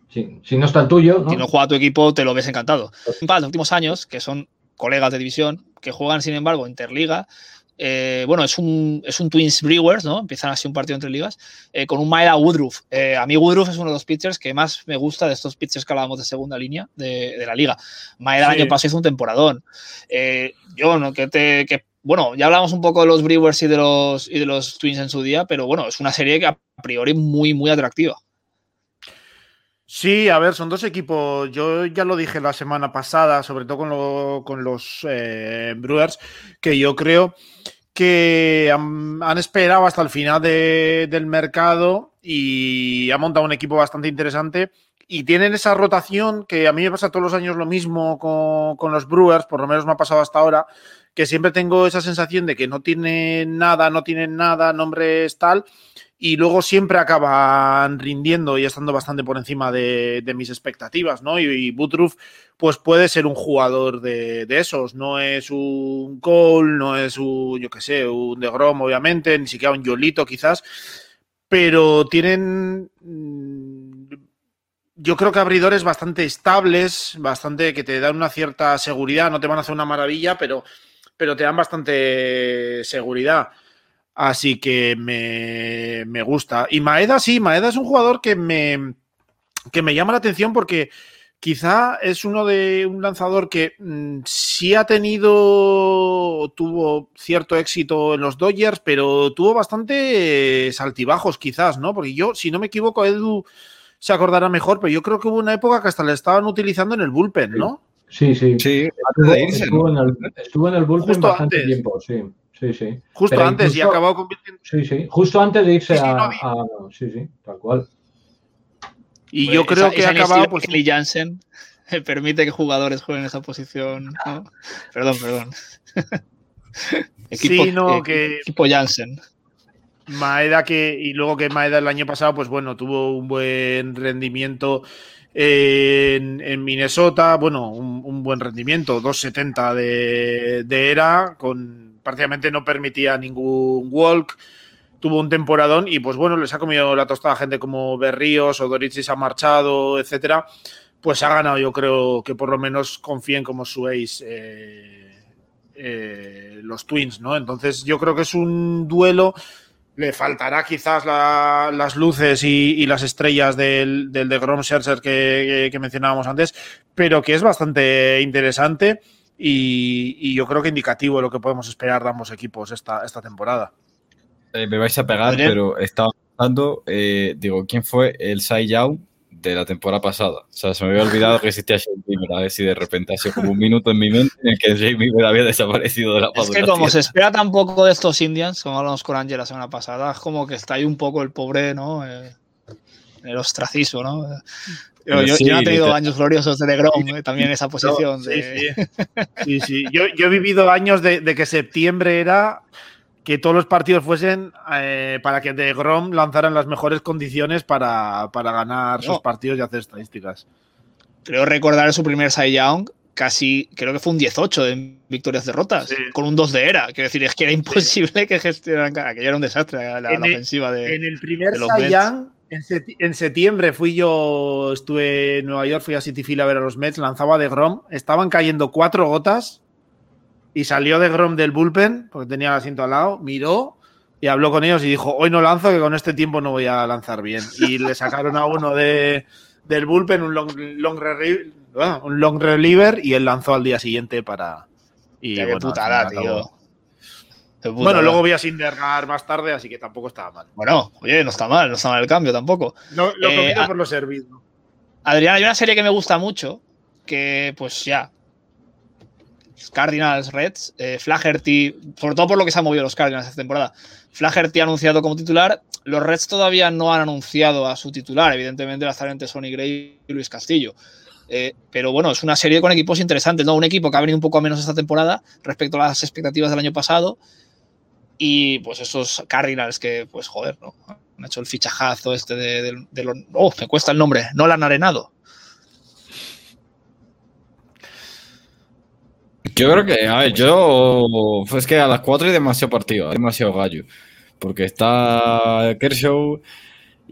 sí, si no está el tuyo, ¿no? si no juega tu equipo te lo ves encantado. Game Pass, los últimos años, que son colegas de división, que juegan sin embargo Interliga, eh, bueno, es un, es un Twins Brewers, ¿no? Empiezan así un partido entre ligas, eh, con un Maeda Woodruff. Eh, a mí Woodruff es uno de los pitchers que más me gusta de estos pitchers que hablábamos de segunda línea de, de la liga. Maeda sí. el año pasado hizo un temporadón. Eh, yo, ¿no? Que, te, que bueno, ya hablamos un poco de los Brewers y de los, y de los Twins en su día, pero bueno, es una serie que a priori muy, muy atractiva. Sí, a ver, son dos equipos. Yo ya lo dije la semana pasada, sobre todo con, lo, con los eh, Brewers, que yo creo que han, han esperado hasta el final de, del mercado y ha montado un equipo bastante interesante. Y tienen esa rotación que a mí me pasa todos los años lo mismo con, con los Brewers, por lo menos me ha pasado hasta ahora, que siempre tengo esa sensación de que no tienen nada, no tienen nada, nombres tal, y luego siempre acaban rindiendo y estando bastante por encima de, mis expectativas, ¿no? Y, Woodruff, pues puede ser un jugador de, esos, no es un Cole, no es un, yo qué sé, un de Grom, obviamente, ni siquiera un Yolito quizás, pero tienen yo creo que abridores bastante estables, bastante que te dan una cierta seguridad, no te van a hacer una maravilla, pero, pero te dan bastante seguridad. Así que me, me, gusta. Y Maeda, sí, Maeda es un jugador que me, que me llama la atención porque quizá es uno de un lanzador que mmm, sí ha tenido, tuvo cierto éxito en los Dodgers, pero tuvo bastantes altibajos quizás, ¿no? Porque yo, si no me equivoco, Edu se acordará mejor, pero yo creo que hubo una época que hasta le estaban utilizando en el bullpen, ¿no? Sí, sí. Sí, estuvo, irse, estuvo, ¿no? en, el, estuvo en el bullpen Justo bastante antes. tiempo, sí. Sí, sí. Justo Pero antes incluso, y acabado convirtiendo. Sí, sí. Justo antes de irse sí, sí, a, a, Sí, sí, tal cual. Y pues yo creo esa, que ha acabado. Pues... Kelly Jansen permite que jugadores jueguen esa posición. ¿no? Perdón, perdón. equipo, sí, no, eh, que... equipo Jansen. Maeda que, y luego que Maeda el año pasado, pues bueno, tuvo un buen rendimiento en, Minnesota, bueno, un, buen rendimiento, 2.70 de, de era, con prácticamente no permitía ningún walk, tuvo un temporadón y pues bueno, les ha comido la tostada gente como Berríos o Doritzis ha marchado, etcétera, pues ha ganado, yo creo que por lo menos confíen como su eh, eh, los Twins, ¿no? Entonces yo creo que es un duelo le faltará quizás la, las luces y, y, las estrellas del, del de Grom Scherzer que, que, mencionábamos antes, pero que es bastante interesante y, y, yo creo que indicativo de lo que podemos esperar de ambos equipos esta, esta temporada. Eh, me vais a pegar, pero estaba pensando, eh, digo, ¿quién fue el Cy Young de la temporada pasada. O sea, se me había olvidado que existía Shane Bieber, a ver si de repente ha sido como un minuto en mi mente en el que Shane Bieber había desaparecido de la Es que como se espera tan poco de estos Indians, como hablamos con Ángel la semana pasada, es como que está ahí un poco el pobre, ¿no? Eh, el ostracismo, ¿no? Yo, yo, sí, yo, no he tenido te... años gloriosos de Grom eh, también en esa posición. No, de... sí, sí, sí, Yo, yo, he vivido años de, de, que septiembre era que todos los partidos fuesen eh, para que de Grom lanzaran las mejores condiciones para, para ganar no. sus partidos y hacer estadísticas. Creo recordar su primer Cy Young, casi, creo que fue un 18 de victorias-derrotas, sí. con un 2 de era. Quiero decir, es que era imposible sí. que gestionaran, aquello era un desastre la, la el, ofensiva de En el primer Cy Young, en, en, septiembre fui yo, estuve en Nueva York, fui a City Field a ver a los Mets, lanzaba de Grom, estaban cayendo cuatro gotas y salió de Grom del bullpen, porque tenía el asiento al lado, miró y habló con ellos y dijo, hoy no lanzo, que con este tiempo no voy a lanzar bien. Y le sacaron a uno de, del bullpen un long, long, reliever, un long reliever y él lanzó al día siguiente para... Y, qué bueno, putada, tío. Bueno, luego vi a Sindergar más tarde, así que tampoco estaba mal. Bueno, oye, no está mal, no está mal el cambio tampoco. No, lo eh, por lo servido. Adrián, hay una serie que me gusta mucho, que pues ya, Cardinals Reds, eh, Flaherty, sobre todo por lo que se han movido los Cardinals esta temporada. Flaherty ha anunciado como titular. Los Reds todavía no han anunciado a su titular, evidentemente la entre Sonny Gray y Luis Castillo. Eh, pero bueno, es una serie con equipos interesantes, ¿no? Un equipo que ha venido un poco a menos esta temporada respecto a las expectativas del año pasado. Y pues esos Cardinals que, pues joder, ¿no? Han hecho el fichajazo este de los. Oh, me cuesta el nombre. No lo han arenado. Yo creo que, a ver, yo. Pues que a las 4 hay demasiado partido, hay demasiado gallo. Porque está Kershaw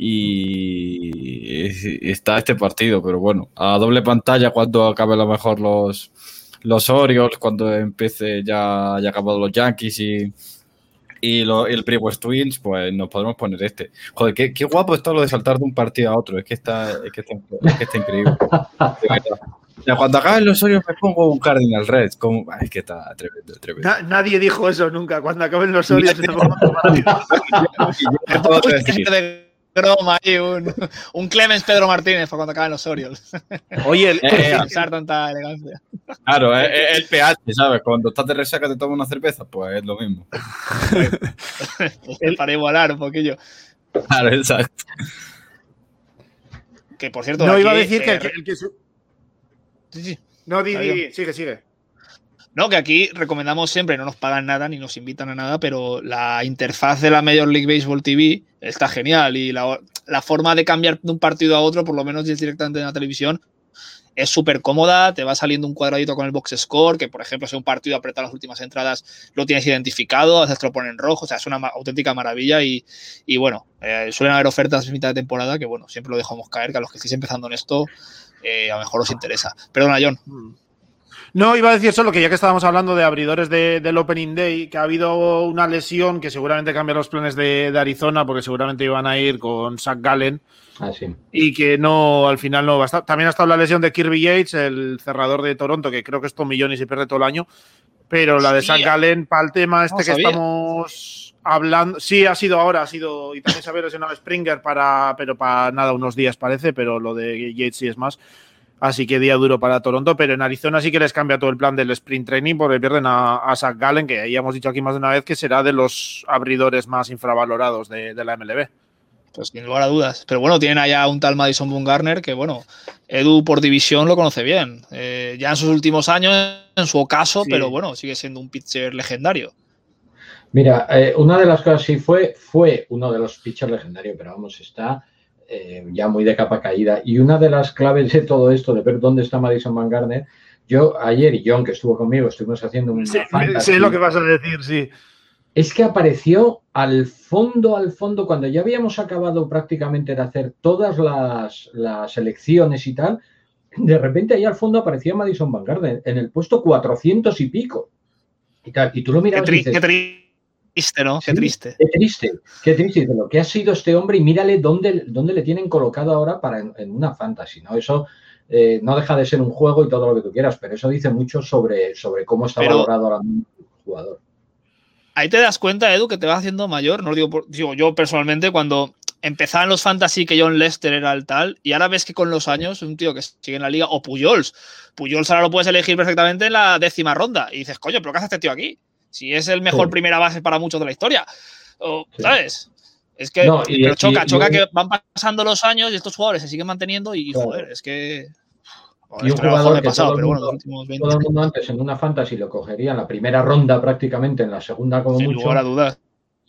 y está este partido, pero bueno, a doble pantalla cuando acabe a lo mejor los, los Orioles, cuando empiece ya, ya acabado los Yankees y, y, el Pre-West Twins, pues nos podemos poner este. Joder, qué, qué, guapo está lo de saltar de un partido a otro, es que está, es que está, es que está increíble. Cuando acaben los Orioles me pongo un Cardinal Red. Como... Ay, es que está tremendo, tremendo. Na nadie dijo eso nunca. Cuando acaben los Orioles me pongo broma ahí, un, un, Clemens Pedro Martínez para cuando acaben los Orioles. Oye, el, eh, usar tanta elegancia. Claro, es el, el, pH, ¿sabes? Cuando estás de resaca te tomas una cerveza, pues es lo mismo. el, para igualar un poquillo. Claro, exacto. Que por cierto. No aquí, iba a decir eh, que, el que, el que su... Sí, sí. No, di, di, sigue, sigue. No, que aquí recomendamos siempre, no nos pagan nada ni nos invitan a nada, pero la interfaz de la Major League Baseball TV está genial y la, la forma de cambiar de un partido a otro, por lo menos directamente en la televisión, es súper cómoda, te va saliendo un cuadradito con el box score, que por ejemplo si un partido aprieta las últimas entradas lo tienes identificado, a veces te lo ponen en rojo, o sea, es una auténtica maravilla y, y bueno, eh, suelen haber ofertas en mitad de temporada que bueno, siempre lo dejamos caer, que a los que estéis empezando en esto eh, a lo mejor os interesa. Perdona, John. No, iba a decir solo que ya que estábamos hablando de abridores de, del Opening Day, que ha habido una lesión que seguramente cambia los planes de, de Arizona, porque seguramente iban a ir con Zach Gallen. Ah, sí. Y que no, al final no va a estar. También ha estado la lesión de Kirby Yates, el cerrador de Toronto, que creo que es todo millón y se pierde todo el año. Pero la de Zach Gallen, para el tema este no, que sabía. estamos hablando. Sí, ha sido ahora, ha sido. Y también se había lesionado Springer para. Pero para nada, unos días parece, pero lo de Yates sí es más. Así que día duro para Toronto, pero en Arizona sí que les cambia todo el plan del sprint training porque pierden a, a Zach Gallen, que ya hemos dicho aquí más de una vez que será de los abridores más infravalorados de, de la MLB. Pues sin lugar a dudas. Pero bueno, tienen allá un tal Madison Bumgarner que, bueno, Edu por división lo conoce bien. Eh, ya en sus últimos años, en su ocaso, sí. pero bueno, sigue siendo un pitcher legendario. Mira, eh, una de las cosas sí fue, fue uno de los pitchers legendarios, pero vamos, está eh, ya muy de capa caída. Y una de las claves de todo esto, de ver dónde está Madison Van Garner, yo ayer y John, que estuvo conmigo, estuvimos haciendo un. Sí, sé lo que vas a decir, sí. Es que apareció al fondo, al fondo, cuando ya habíamos acabado prácticamente de hacer todas las, las elecciones y tal, de repente ahí al fondo aparecía Madison Van Garden en el puesto 400 y pico. Y, tal, y tú lo miras qué, tri qué triste, ¿no? Sí, qué triste. Qué triste, qué triste. Lo que ha sido este hombre y mírale dónde, dónde le tienen colocado ahora para en, en una fantasy, ¿no? Eso eh, no deja de ser un juego y todo lo que tú quieras, pero eso dice mucho sobre, sobre cómo está pero, valorado ahora mismo el jugador. Ahí te das cuenta, Edu, que te vas haciendo mayor. No lo digo, por, digo yo personalmente, cuando empezaban los fantasy que John Lester era el tal, y ahora ves que con los años un tío que sigue en la liga, o Puyols, Puyols ahora lo puedes elegir perfectamente en la décima ronda, y dices, coño, pero ¿qué hace este tío aquí? Si es el mejor sí. primera base para muchos de la historia, o, sí. ¿sabes? Es que no, y, pero choca, y, choca y, que van pasando los años y estos jugadores se siguen manteniendo y, claro. joder, es que... Y un jugador que pasado, todo, el mundo, bueno, todo, el mundo, antes en una fantasy lo cogería en la primera ronda prácticamente, en la segunda como Sin mucho. lugar a dudas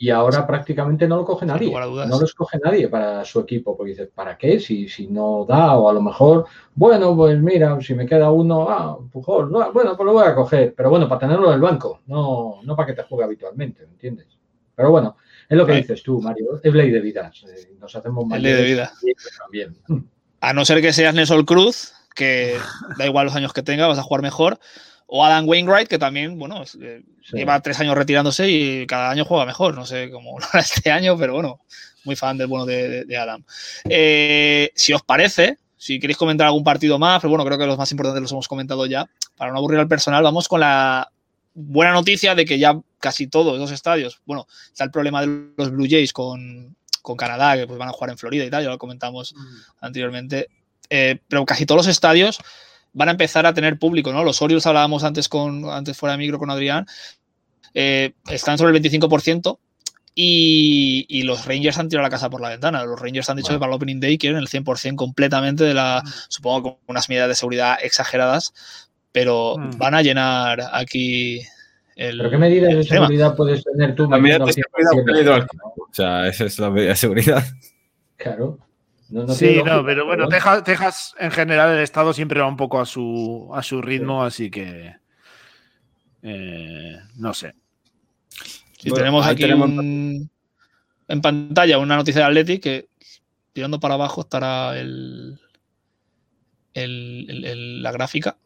y ahora prácticamente no lo coge nadie. No lo escoge nadie para su equipo, porque dices, ¿para qué? Si, si no da, o a lo mejor, bueno, pues mira, si me queda uno, ah, Pujol, no, bueno, pues lo voy a coger, pero bueno, para tenerlo en el banco, no, no para que te juegue habitualmente, ¿me entiendes? Pero bueno, es lo que dices tú, Mario, es ley de vida, eh, nos hacemos mal. ley de vida. También. A no ser que seas Nesol Cruz, que da igual los años que tenga, vas a jugar mejor o Adam Wainwright, que también, bueno, eh, sí. lleva tres años retirándose y cada año juega mejor. No sé cómo lo hará este año, pero bueno, muy fan del bueno de, de, de Adam. Eh, si os parece, si queréis comentar algún partido más, pero bueno, creo que los más importantes los hemos comentado ya. Para no aburrir al personal, vamos con la buena noticia de que ya casi todos los estadios, bueno, está el problema de los Blue Jays con, con Canadá, que pues van a jugar en Florida y tal, ya lo comentamos mm. anteriormente, eh, pero casi todos los estadios van a empezar a tener público, ¿no? Los Orioles hablábamos antes con antes fuera de micro con Adrián, eh, están sobre el 25% y, y, los Rangers han tirado la casa por la ventana. Los Rangers han dicho bueno. que para el Opening Day quieren el 100% completamente de la, supongo con unas medidas de seguridad exageradas, pero mm. van a llenar aquí el, ¿Pero qué medidas de seguridad puedes tener tú? La medida de seguridad, o sea, esa es la medida de seguridad. Claro. No, no sí, no, pero bueno, Texas, Texas, en general el estado siempre va un poco a su, a su ritmo, sí. así que eh, no sé. Sí, bueno, tenemos aquí tenemos... Un, en pantalla una noticia de Athletic que tirando para abajo estará el, el, el la gráfica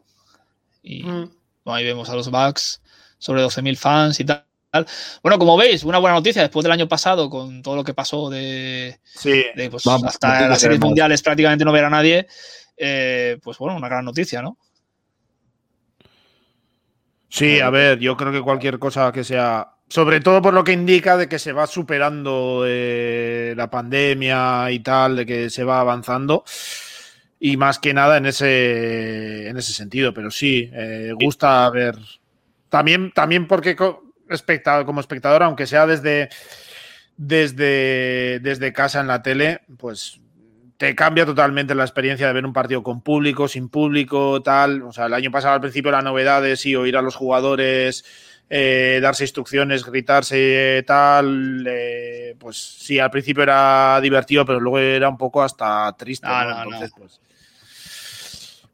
y mm. bueno, ahí vemos a los Bucks sobre 12.000 fans y tal. Bueno, como veis, una buena noticia después del año pasado con todo lo que pasó de, sí, de pues, vamos, hasta las series mundiales prácticamente no ver a nadie. Eh, pues bueno, una gran noticia, ¿no? Sí, a ver, yo creo que cualquier cosa que sea, sobre todo por lo que indica de que se va superando eh, la pandemia y tal, de que se va avanzando. Y más que nada en ese, en ese sentido, pero sí, eh, gusta ver. También, también porque espectador, como espectador, aunque sea desde, desde, desde casa en la tele, pues te cambia totalmente la experiencia de ver un partido con público, sin público, tal. O sea, el año pasado al principio la novedad de sí, oír a los jugadores, eh, darse instrucciones, gritarse, tal. Eh, pues sí, al principio era divertido, pero luego era un poco hasta triste. No, ¿no? Entonces, no. pues.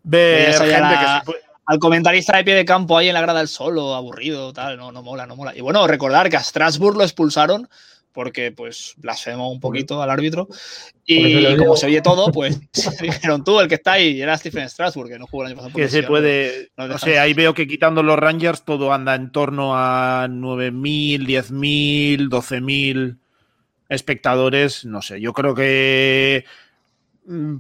Ver gente la... que se puede al comentarista de pie de campo ahí en la grada del solo, aburrido, tal, no, no mola, no mola. Y bueno, recordar que a Strasbourg lo expulsaron porque pues blasfemó un poquito al árbitro y como se oye todo, pues dijeron tú, el que está ahí era Stephen Strasburg, que no jugó el año pasado. Que se puede, no, no sé, ahí veo que quitando los Rangers todo anda en torno a 9.000, 10.000, 12.000 espectadores, no sé, yo creo que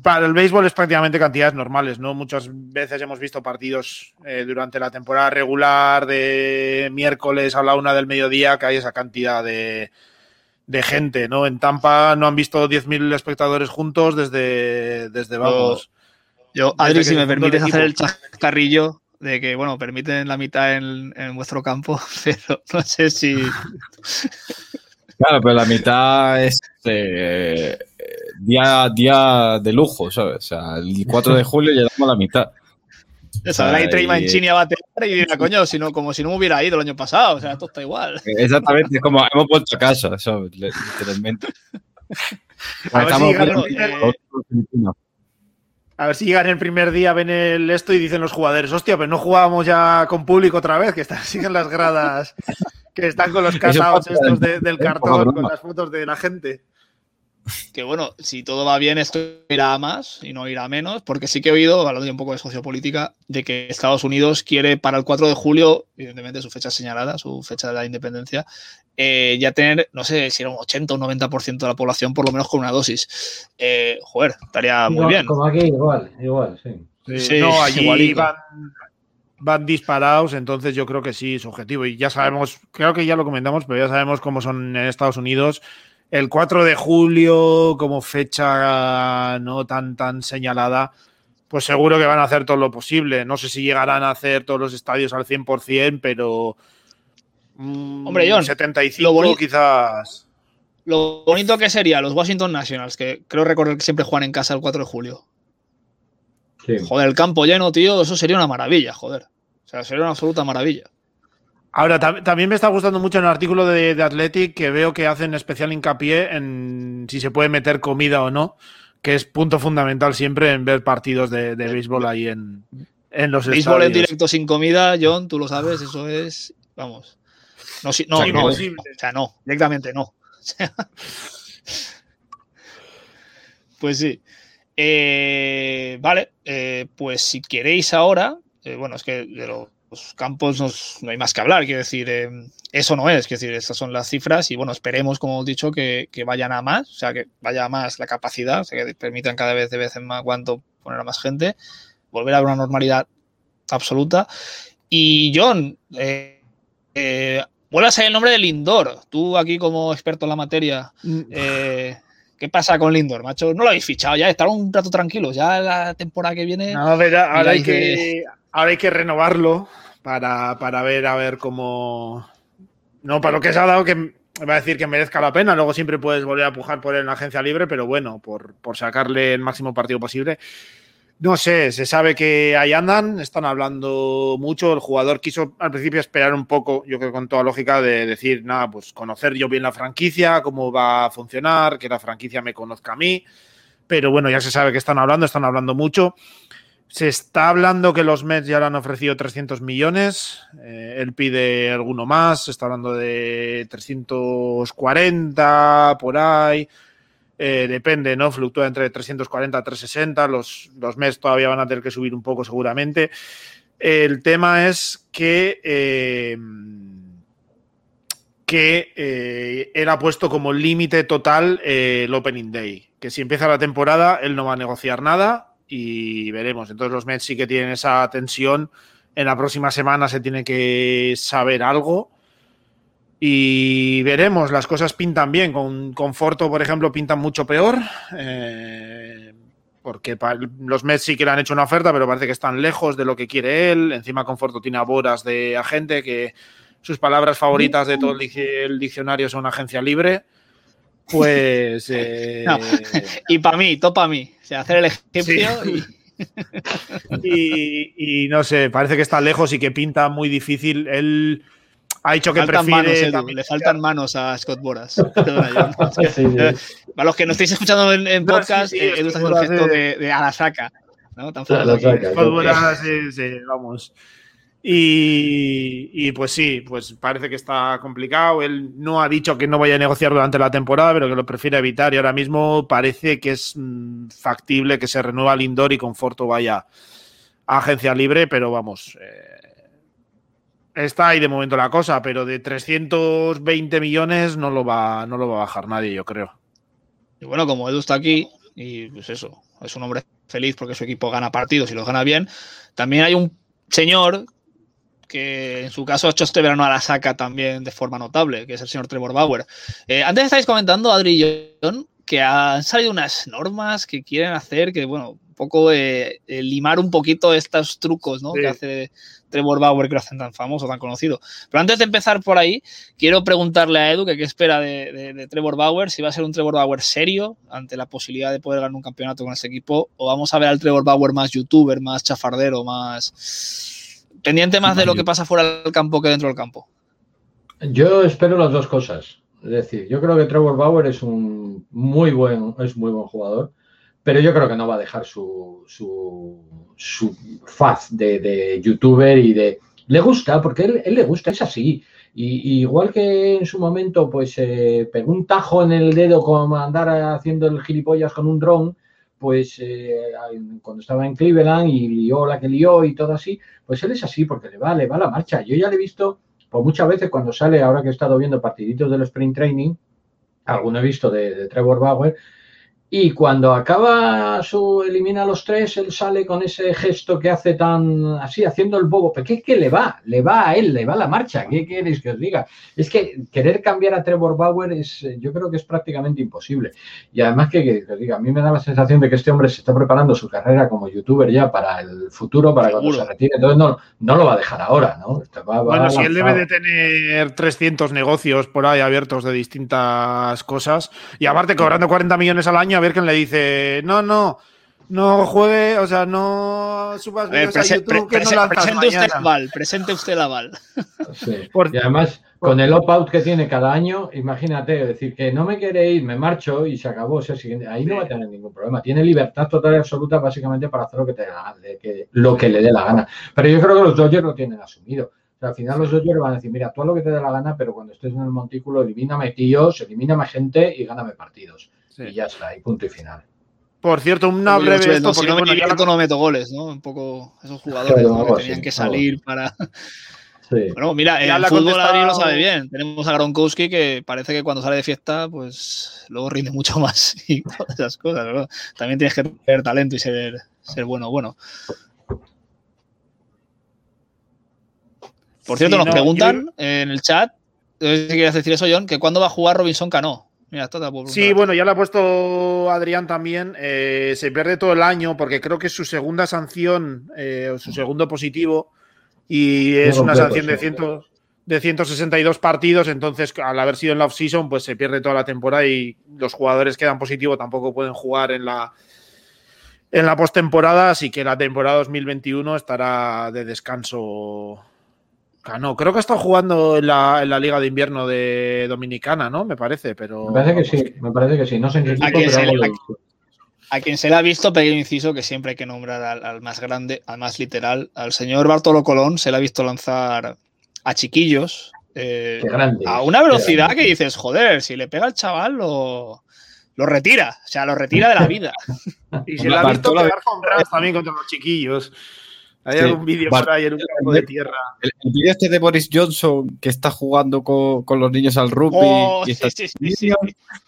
para el béisbol es prácticamente cantidades normales, ¿no? Muchas veces hemos visto partidos eh, durante la temporada regular de miércoles a la una del mediodía que hay esa cantidad de, de gente, ¿no? En Tampa no han visto 10.000 espectadores juntos desde, desde vamos. Yo, Adri, si me permites hacer el chascarrillo de que, bueno, permiten la mitad en, en vuestro campo, pero no sé si... Claro, pero la mitad es eh, día, día de lujo, ¿sabes? O sea, el 4 de julio llegamos a la mitad. Saldrá y Trey Mancini a batear y dirá, coño, si no, como si no me hubiera ido el año pasado. O sea, esto está igual. Exactamente, es como hemos vuelto a casa, ¿sabes? Literalmente. A ver si llegan. A ver si llegan el primer día, ven el esto y dicen los jugadores, hostia, pero no jugábamos ya con público otra vez, que están, siguen las gradas, que están con los casados estos de- del cartón, con las fotos de la gente. Que bueno, si todo va bien, esto irá a más y no irá a menos, porque sí que he oído, hablando ya un poco de sociopolítica, de que Estados Unidos quiere para el 4 de julio, evidentemente su fecha señalada, su fecha de la independencia, eh, ya tener, no sé si era un 80 o un 90% de la población por lo menos con una dosis. Eh, joder, estaría muy bien. Como aquí, igual, igual, sí. Sí, no, allí igualito. van, van disparados, entonces yo creo que sí, su objetivo. Y ya sabemos, creo que ya lo comentamos, pero ya sabemos cómo son en Estados Unidos. El 4 de julio, como fecha no tan, tan señalada, pues seguro que van a hacer todo lo posible. No sé si llegarán a hacer todos los estadios al 100%, pero... mm, Hombre, John, 75 lo quizás. Lo bonito que sería los Washington Nationals, que creo recordar que siempre juegan en casa el 4 de julio. Sí. Joder, el campo lleno, tío, eso sería una maravilla, joder. O sea, sería una absoluta maravilla. Ahora, tam- también me está gustando mucho en el artículo de, de Athletic que veo que hacen especial hincapié en si se puede meter comida o no, que es punto fundamental siempre en ver partidos de, de béisbol ahí en, en los Béisbol en directo sin comida, John, tú lo sabes, eso es, vamos. No, si- no, O sea, no, imposible. o sea, no, directamente no. O sea, pues sí. Eh, vale, eh, pues si queréis ahora, eh, bueno, es que de los campos nos- no hay más que hablar, quiero decir, eh, eso no es, quiero decir, estas son las cifras y bueno, esperemos, como hemos dicho, que, que vayan a más, o sea, que vaya a más la capacidad, o sea, que permitan cada vez de vez en más cuanto poner a más gente, volver a una normalidad absoluta. Y John, eh, eh, vuelve a el nombre de Lindor, tú aquí como experto en la materia, Mm, eh, ¿qué pasa con Lindor, macho? No lo habéis fichado ya, estar un rato tranquilos, ya la temporada que viene... No, a ver, ahora, hay que, ahora hay que renovarlo para, para ver a ver cómo. No, para lo que se ha dado, que va a decir que merezca la pena. Luego siempre puedes volver a pujar por él en la agencia libre, pero bueno, por, por sacarle el máximo partido posible. No sé, se sabe que ahí andan, están hablando mucho. El jugador quiso al principio esperar un poco, yo creo con toda lógica, de decir, nada, pues conocer yo bien la franquicia, cómo va a funcionar, que la franquicia me conozca a mí. Pero bueno, ya se sabe que están hablando, están hablando mucho. Se está hablando que los Mets ya le han ofrecido 300 millones. eh, él pide alguno más. Se está hablando de 340 por ahí. Eh, depende, ¿no? Fluctúa entre 340 y 360. Los, los Mets todavía van a tener que subir un poco, seguramente. El tema es que. eh, que eh, él ha puesto como límite total eh, el Opening Day. Que si empieza la temporada, él no va a negociar nada y veremos. Entonces los Mets sí que tienen esa tensión. En la próxima semana se tiene que saber algo. Y veremos, las cosas pintan bien. Con Conforto, por ejemplo, pintan mucho peor. eh, porque los Mets sí que le han hecho una oferta, pero parece que están lejos de lo que quiere él. Encima Conforto tiene a de agente, que sus palabras favoritas de todo el diccionario son agencia libre. Pues... eh, No. Y para mí, topa a mí. O sea, hacer el egipcio y... y, y no sé, parece que está lejos y que pinta muy difícil. Él ha dicho que faltan prefiere... manos, Edu, también- le faltan manos a Scott Boras. Sí, sí. Para los que no estéis escuchando en, en No, podcast, sí, sí, eh, Edu está haciendo el gesto es- de, de a la saca. ¿no? Tan. Scott Boras, sí, sí, vamos. Y, pues sí, pues parece que está complicado. Él no ha dicho que no vaya a negociar durante la temporada, pero que lo prefiere evitar. Y ahora mismo parece que es mm, factible que se renueva Lindor y Conforto vaya a agencia libre, pero vamos. eh, está ahí de momento la cosa, pero de 320 millones no lo va, no lo va a bajar nadie, yo creo. Y bueno, como Edu está aquí, y pues eso, es un hombre feliz porque su equipo gana partidos y los gana bien, también hay un señor que en su caso ha hecho este verano a la saca también de forma notable, que es el señor Trevor Bauer. Eh, antes estáis comentando, Adri y John, que han salido unas normas que quieren hacer que, bueno, poco eh, eh, limar un poquito estos trucos ¿no? Sí. que hace Trevor Bauer que lo hacen tan famoso, tan conocido. Pero antes de empezar por ahí, quiero preguntarle a Edu que qué espera de, de- de Trevor Bauer, si va a ser un Trevor Bauer serio ante la posibilidad de poder ganar un campeonato con ese equipo, o vamos a ver al Trevor Bauer más youtuber, más chafardero, más pendiente más de lo que pasa fuera del campo que dentro del campo. Yo espero las dos cosas. Es decir, yo creo que Trevor Bauer es un muy buen, es muy buen jugador, pero yo creo que no va a dejar su, su, su faz de, de youtuber y de. Le gusta, porque él, él le gusta, es así. Y, y igual que en su momento, pues eh, pegó un tajo en el dedo como andar haciendo el gilipollas con un dron, pues eh, cuando estaba en Cleveland y lió la que lió y todo así, pues él es así porque le va, le va la marcha. Yo ya le he visto pues muchas veces cuando sale, ahora que he estado viendo partiditos del sprint training, alguno he visto de, de Trevor Bauer, y cuando acaba su elimina a los tres, él sale con ese gesto que hace tan así, haciendo el bobo. ¿Pero qué, qué le va? Le va a él, le va la marcha. ¿Qué queréis que os diga? Es que querer cambiar a Trevor Bauer es, eh, yo creo que es prácticamente imposible. Y además que, que- que os diga, a mí me da la sensación de que este hombre se está preparando su carrera como youtuber ya para el futuro, para cuando Seguro. se retire. Entonces no, no lo va a dejar ahora, ¿no? Va- va Bueno, si él debe de tener 300 negocios por ahí abiertos de distintas cosas y aparte cobrando 40 millones al año, a ver quién le dice, no, no, no juegue, o sea, no subas A ver, vídeos a YouTube pre- que no presente usted mañana. aval, presente usted. Sí. Por- Y además, con el opt-out que tiene cada año, imagínate, decir que no me quiere ir, me marcho y se acabó. O sea, siguiente- ahí no va a tener ningún problema. Tiene libertad total y absoluta básicamente para hacer lo que, te da- de que, lo que le dé la gana. Pero yo creo que los Dodgers lo tienen asumido. O sea, al final los Dodgers van a decir, mira, tú haz lo que te dé la gana, pero cuando estés en el montículo, elimíname tíos, elimíname gente y gáname partidos. Sí. Y ya está, y punto y final. Por cierto, una Como yo, breve no, esto, si porque, no me divierto, no meto goles, ¿no? Un poco esos jugadores Claro, ¿no? que tenían que salir para. Sí. Bueno, mira, el fútbol contestado- Adri lo sabe bien. Tenemos a Gronkowski que parece que cuando sale de fiesta, pues luego rinde mucho más y todas esas cosas. ¿no? También tienes que tener talento y ser, ser bueno, bueno. Por cierto, Sí, nos no, preguntan yo- en el chat, no si quieres decir eso, John, que cuándo va a jugar Robinson Cano. Mira, Sí, bueno, ya lo ha puesto Adrián también. eh, se pierde todo el año porque creo que es su segunda sanción, eh, o su segundo positivo, y es una sanción de. 100 de 162 partidos. Entonces, al haber sido en la off-season, pues se pierde toda la temporada y los jugadores quedan positivos, tampoco pueden jugar en la, en la postemporada. Así que la temporada 2021 estará de descanso. Cano, creo que ha estado jugando en la, en la Liga de Invierno de Dominicana, ¿no? Me parece, pero. Me parece que sí, me parece que sí. No sé en qué ¿A equipo, pero algo quien se le ha visto, pequeño inciso, que siempre hay que nombrar al, al más grande, al más literal, al señor Bartolo Colón, se le ha visto lanzar a chiquillos eh, Qué grande. a una velocidad que dices, joder, si le pega al chaval, lo, lo retira, o sea, lo retira de la vida. Y se le ha visto pegar con también contra los chiquillos. Hay Sí. algún vídeo por ahí en un campo de tierra. El, el vídeo este de Boris Johnson que está jugando con, con los niños al rugby. Oh, y sí, está- sí, sí, sí.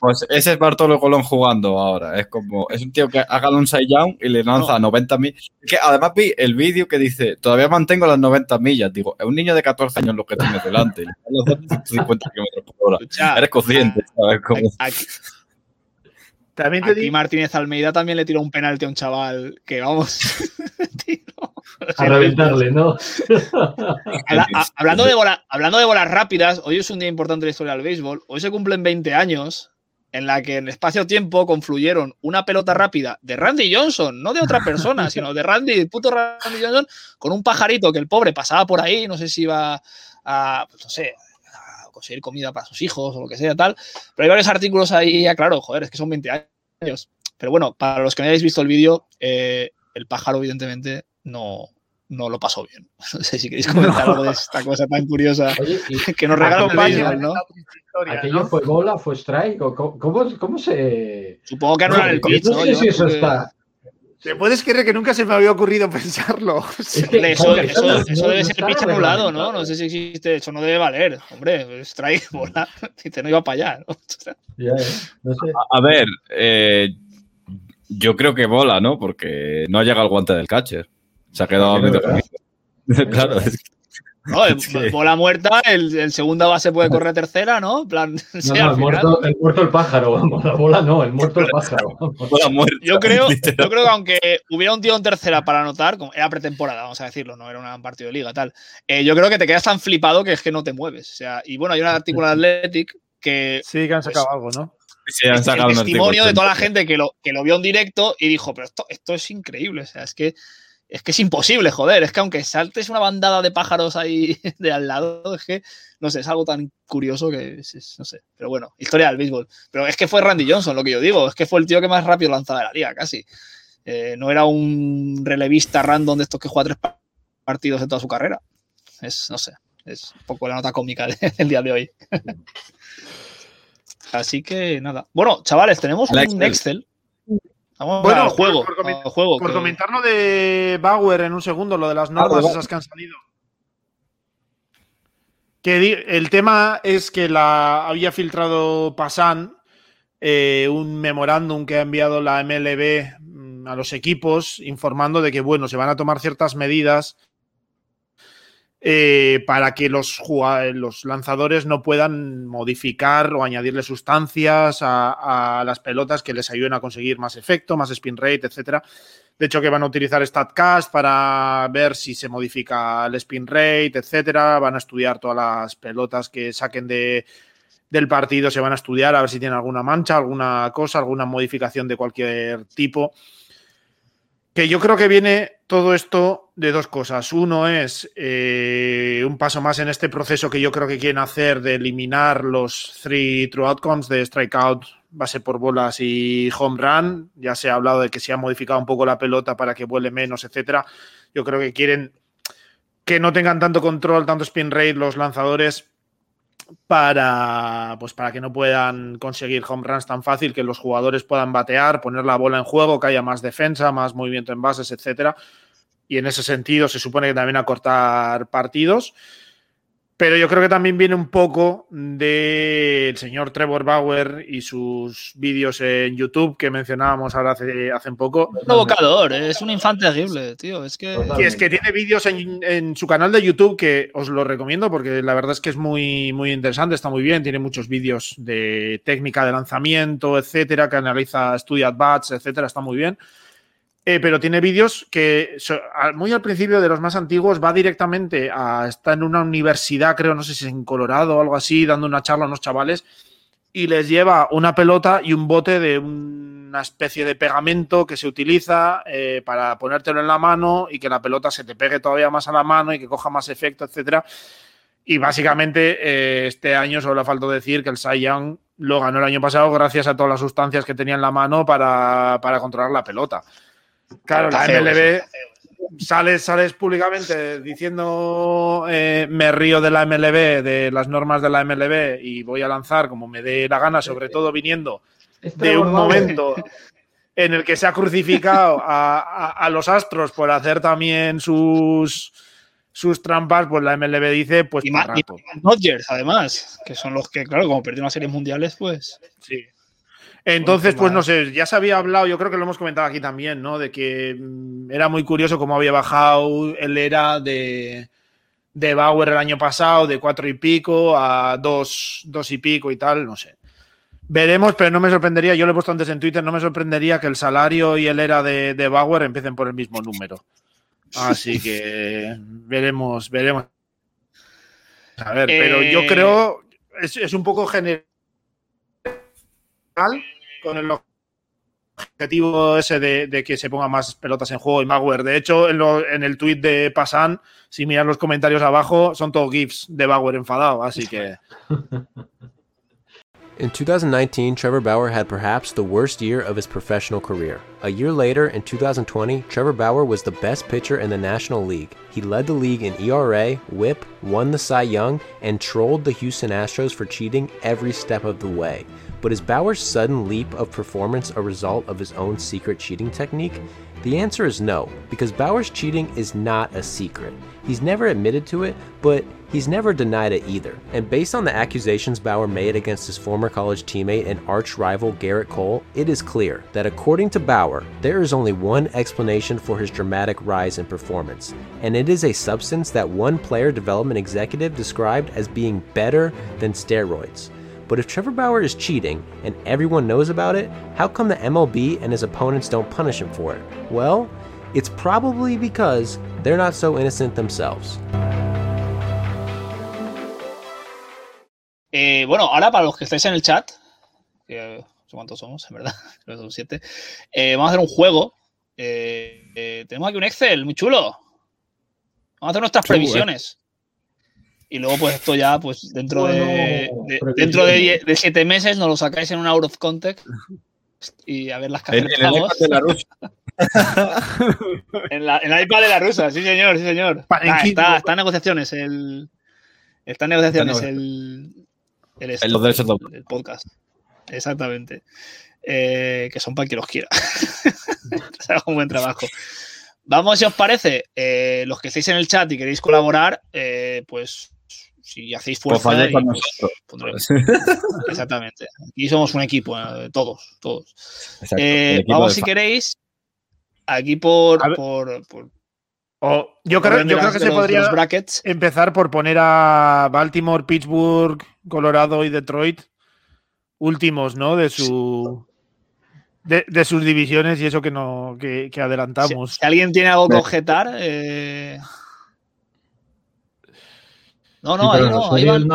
Pues ese es Bartolo Colón jugando ahora. Es como, es un tío que haga un side down y le lanza No. a 90 millas. Que además vi el vídeo que dice, todavía mantengo las 90 millas. Digo, es un niño de 14 años lo que tienes delante. y le dan los 150 kilómetros por hora. Escucha, Eres consciente, ¿sabes? Como, Aquí, También te aquí digo. Martínez Almeida también le tiró un penalti a un chaval que vamos. A reventarle, ¿no? Habla- a- hablando, de bola- hablando de bolas rápidas, hoy es un día importante en la historia del béisbol. Hoy se cumplen 20 años en la que en espacio-tiempo confluyeron una pelota rápida de Randy Johnson, no de otra persona, sino de Randy, el puto Randy Johnson, con un pajarito que el pobre pasaba por ahí, no sé si iba a, pues no sé, a conseguir comida para sus hijos o lo que sea, tal. Pero hay varios artículos ahí, ya claro, joder, es que son 20 años. Pero bueno, para los que no hayáis visto el vídeo, eh, el pájaro, evidentemente, no, no lo pasó bien. No sé si queréis comentar algo de esta cosa tan curiosa Oye, y que nos Acompaña béisbol, ¿no? aquello ¿no? fue bola, fue strike, o ¿cómo, cómo se...? Supongo que anulan el No, pitch, no ¿no? sé Yo si eso está... ¿Te puedes creer que nunca se me había ocurrido pensarlo? Es que- Hombre, eso, Hombre, eso- no, eso no debe está ser pitch anulado, ¿no? No sé si existe, eso no debe valer. Hombre, strike, bola. Dice, no iba para allá. ¿no? Ya, ya, no sé. a ver, eh, yo creo que bola, ¿no? Porque no llega el guante del catcher. Se ha quedado. Claro, es que No, que- bola muerta, el, el segunda base puede correr tercera, ¿no? En plan, No, no, el, final- muerto, el muerto el pájaro, vamos, la bola no, el muerto el pájaro. vamos. Bola muerta, Yo creo, literal. yo creo que aunque hubiera un tío en tercera para anotar, como era pretemporada, vamos a decirlo, no era un partido de liga, tal. eh, yo creo que te quedas tan flipado que es que no te mueves. O sea, y bueno, hay un artículo de Athletic que Sí, que han Pues- sacado algo, ¿no? Sí, han el sacado un testimonio de toda la gente que lo, que lo vio en directo y dijo, pero esto, esto es increíble. O sea, es que es que es imposible, joder. Es que aunque saltes una bandada de pájaros ahí de al lado, es que, no sé, es algo tan curioso que es, es- no sé. Pero bueno, historia del béisbol. Pero es que fue Randy Johnson, lo que yo digo. Es que fue el tío que más rápido lanzaba de la liga, casi. Eh, no era un relevista random de estos que juega tres pa- partidos en toda su carrera. Es, no sé, es un poco la nota cómica de- del día de hoy. Así que nada. Bueno, chavales, tenemos un Excel. Excel. Vamos Bueno, juego. por comen- al juego Por que- comentar lo de Bauer en un segundo, lo de las normas bueno. esas que han salido. Que el tema es que la había filtrado Pasan eh, un memorándum que ha enviado la MLB mm, a los equipos informando de que bueno se van a tomar ciertas medidas eh, para que los, los lanzadores no puedan modificar o añadirle sustancias a, a las pelotas que les ayuden a conseguir más efecto, más spin rate, etcétera. De hecho, que van a utilizar StatCast para ver si se modifica el spin rate, etcétera. Van a estudiar todas las pelotas que saquen de, del partido, se van a estudiar a ver si tienen alguna mancha, alguna cosa, alguna modificación de cualquier tipo. Que yo creo que viene todo esto de dos cosas. Uno es eh, un paso más en este proceso que yo creo que quieren hacer de eliminar los three true outcomes de strikeout, base por bolas y home run. Ya se ha hablado de que se ha modificado un poco la pelota para que vuele menos, etcétera. Yo creo que quieren que no tengan tanto control, tanto spin rate los lanzadores para pues para que no puedan conseguir home runs tan fácil, que los jugadores puedan batear, poner la bola en juego, que haya más defensa, más movimiento en bases, etcétera. Y en ese sentido se supone que también acortar partidos. Pero yo creo que también viene un poco del señor Trevor Bauer y sus vídeos en YouTube que mencionábamos ahora hace, hace un poco. Un provocador, eh, es un infante terrible, tío. Es que. Que es que tiene vídeos en, en su canal de YouTube que os lo recomiendo porque la verdad es que es muy, muy interesante, está muy bien, tiene muchos vídeos de técnica de lanzamiento, etcétera, que analiza, estudia bats, etcétera, está muy bien. Eh, pero tiene vídeos que muy al principio de los más antiguos va directamente a está en una universidad, creo, no sé si es en Colorado o algo así, dando una charla a unos chavales y les lleva una pelota y un bote de una especie de pegamento que se utiliza eh, para ponértelo en la mano y que la pelota se te pegue todavía más a la mano y que coja más efecto, etcétera. Y básicamente eh, este año solo le falta decir que el Cy Young lo ganó el año pasado gracias a todas las sustancias que tenía en la mano para, para controlar la pelota. Claro, la MLB sales, sales públicamente diciendo eh, me río de la MLB, de las normas de la MLB y voy a lanzar como me dé la gana, sobre todo viniendo de un momento en el que se ha crucificado a, a- a los astros por hacer también sus, sus trampas, pues la MLB dice, pues Y más- y rato. Dodgers, además, que son los que, claro, como perdieron las series mundiales, pues. Sí. Entonces, pues no sé, ya se había hablado, yo creo que lo hemos comentado aquí también, ¿no? De que mm, era muy curioso cómo había bajado el era de, de Bauer el año pasado, de cuatro y pico a dos, dos y pico y tal, no sé. Veremos, pero no me sorprendería, yo lo he puesto antes en Twitter, no me sorprendería que el salario y el era de, de Bauer empiecen por el mismo número. Así que veremos, veremos. A ver, pero yo Eh, creo, es, es un poco general con el objetivo ese de, de que se pongan más pelotas en juego y. De hecho, en, lo- en el de Pasan, si los comentarios abajo, son todos GIFs de Bauer enfadado, así que In 2019, Trevor Bauer had perhaps the worst year of his professional career. A year later, in 2020, Trevor Bauer was the best pitcher in the National League. He led the league in ERA, whip, won the Cy Young, and trolled the Houston Astros for cheating every step of the way. But is Bauer's sudden leap of performance a result of his own secret cheating technique? The answer is no, because Bauer's cheating is not a secret. He's never admitted to it, but he's never denied it either. And based on the accusations Bauer made against his former college teammate and arch rival Garrett Cole, it is clear that according to Bauer, there is only one explanation for his dramatic rise in performance, and it is a substance that one player development executive described as being better than steroids. But if Trevor Bauer is cheating and everyone knows about it, how come the MLB and his opponents don't punish him for it? Well, it's probably because they're not so innocent themselves. Eh, bueno, ahora para los que estáis en el chat, que no sé cuántos somos, en verdad, creo que son siete, eh, vamos a hacer un juego. Eh, eh, tenemos aquí un Excel muy chulo. Vamos a hacer nuestras Chulo, eh. previsiones. Y luego, pues esto ya, pues dentro Bueno, de- dentro de, siete meses nos lo sacáis en un out of context y a ver las que En, en el iPad de la Rusia. En la, en la iPad de la rusa, sí señor, sí señor. Ah, está, está en negociaciones el. Está en negociaciones Está el. El, autor. el podcast. Exactamente. Eh, que son para quien los quiera. Se haga un buen trabajo. Vamos, si os parece, eh, los que estéis en el chat y queréis colaborar, eh, pues si hacéis Pues fuerza. falláis y, con pues, nosotros. Exactamente. Aquí somos un equipo, eh, todos, todos. Exacto, Eh, vamos, si fan. queréis, aquí por, por, yo por creo, yo creo que se los- podría los brackets. empezar por poner a Baltimore, Pittsburgh, Colorado y Detroit últimos, ¿no? De su de, de sus divisiones y eso que no que, adelantamos. si alguien tiene algo que objetar. eh, No, no, Sí, ahí no, ahí van,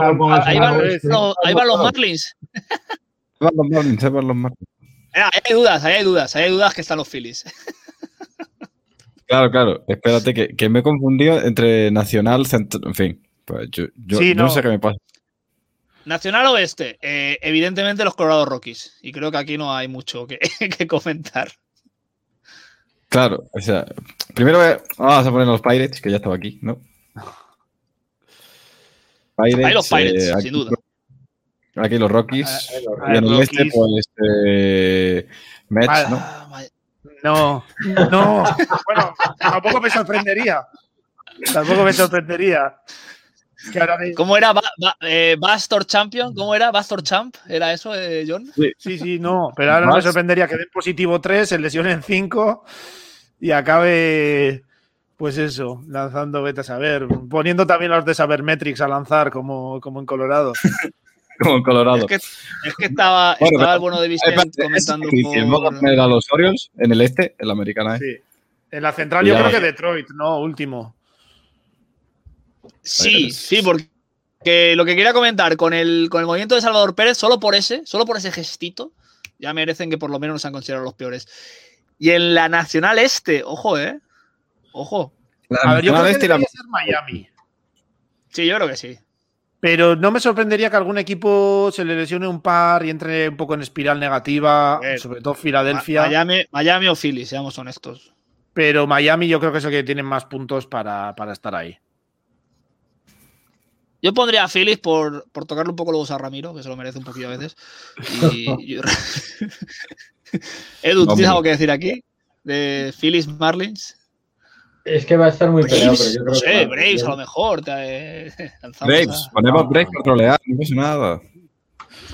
ahí van los, ahí van los Marlins. Ahí van los Marlins, ahí van los Marlins. Ah, ahí hay dudas, ahí hay dudas, ahí hay dudas que están los Phillies. Claro, claro. Espérate, que, que me he confundido entre Nacional, Centro. En fin, pues yo, yo- Sí, yo no. no. sé qué me pasa. Nacional Oeste, eh, evidentemente los Colorado Rockies. Y creo que aquí no hay mucho que, que comentar. Claro, o sea, primero eh, vamos a poner los Pirates, que ya estaba aquí, ¿no? Pirates, Ahí los Pirates, eh, aquí, sin duda. Aquí los Rockies. Ah, y en el Rockies. este, pues, eh, Mets, Ah, ¿no? Ah. No, no. Bueno, tampoco me sorprendería. Tampoco me sorprendería. Que ahora de- ¿Cómo era? Ba- ba- eh, Bastor Champion, ¿cómo era? Bastor Champ, ¿era eso, eh, John? Sí, sí, no. Pero ahora no me sorprendería que den positivo 3, se lesionen 5 y acabe, pues eso, lanzando, vete a saber. Poniendo también los de Sabermetrics a lanzar, como, como en Colorado. Como en Colorado. Es que, es que estaba, Bueno, estaba pero- el bueno de Vicente comentando por- a los Orioles en el este, en la americana, ¿eh? Sí. En la central yo creo que Detroit, no, último. Sí, sí, porque lo que quería comentar con el, con el movimiento de Salvador Pérez, solo por ese, solo por ese gestito, ya merecen que por lo menos nos han considerado los peores. Y en la Nacional Este, ojo, eh. Ojo. La A ver, yo nacional creo que este debería ser Miami. Sí, yo creo que sí. Pero no me sorprendería que algún equipo se le lesione un par y entre un poco en espiral negativa, ver, sobre todo Filadelfia. Miami, Miami o Philly, seamos honestos. Pero Miami yo creo que es el que tiene más puntos para, para estar ahí. Yo pondría a Phillies por, por tocarle un poco los a Ramiro, que se lo merece un poquillo a veces. Y, yo- Edu, ¿tú Hombre. tienes algo que decir aquí? De Phillies Marlins. Es que va a estar muy peleado, pero yo no creo sé, que. Braves a lo mejor. te- eh, Braves, a- ponemos No, Braves no. controlear, no pasa nada.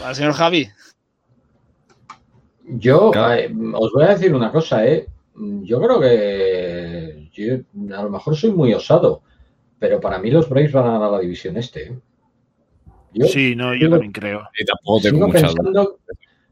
al señor Javi. Yo Claro. eh, os voy a decir una cosa, ¿eh? Yo creo que yo a lo mejor soy muy osado, pero para mí los Braves van a ganar la división este. ¿eh? Yo Sí, no, yo Sigo- también creo. Y tampoco tengo sigo pensando,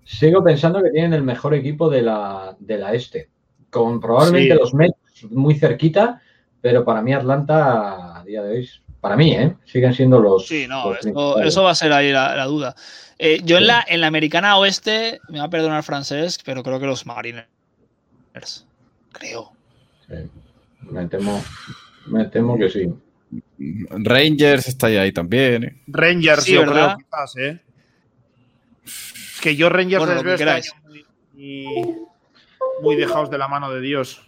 sigo pensando que tienen el mejor equipo de la, de la este, con probablemente Sí. los Mets muy cerquita, pero para mí Atlanta a día de hoy, para mí, ¿eh? siguen siendo los. Sí, no, los eso, va a ser ahí la, la duda. Eh, yo en la, en la americana oeste, me va a perdonar francés, pero creo que los Mariners. Creo. Sí. Me temo, me temo que sí. Rangers está ahí, ahí también. ¿eh? Rangers, Sí, yo ¿verdad? creo, quizás, ¿eh? Es que yo Rangers Bueno, les veo que este año muy- muy dejados de la mano de Dios.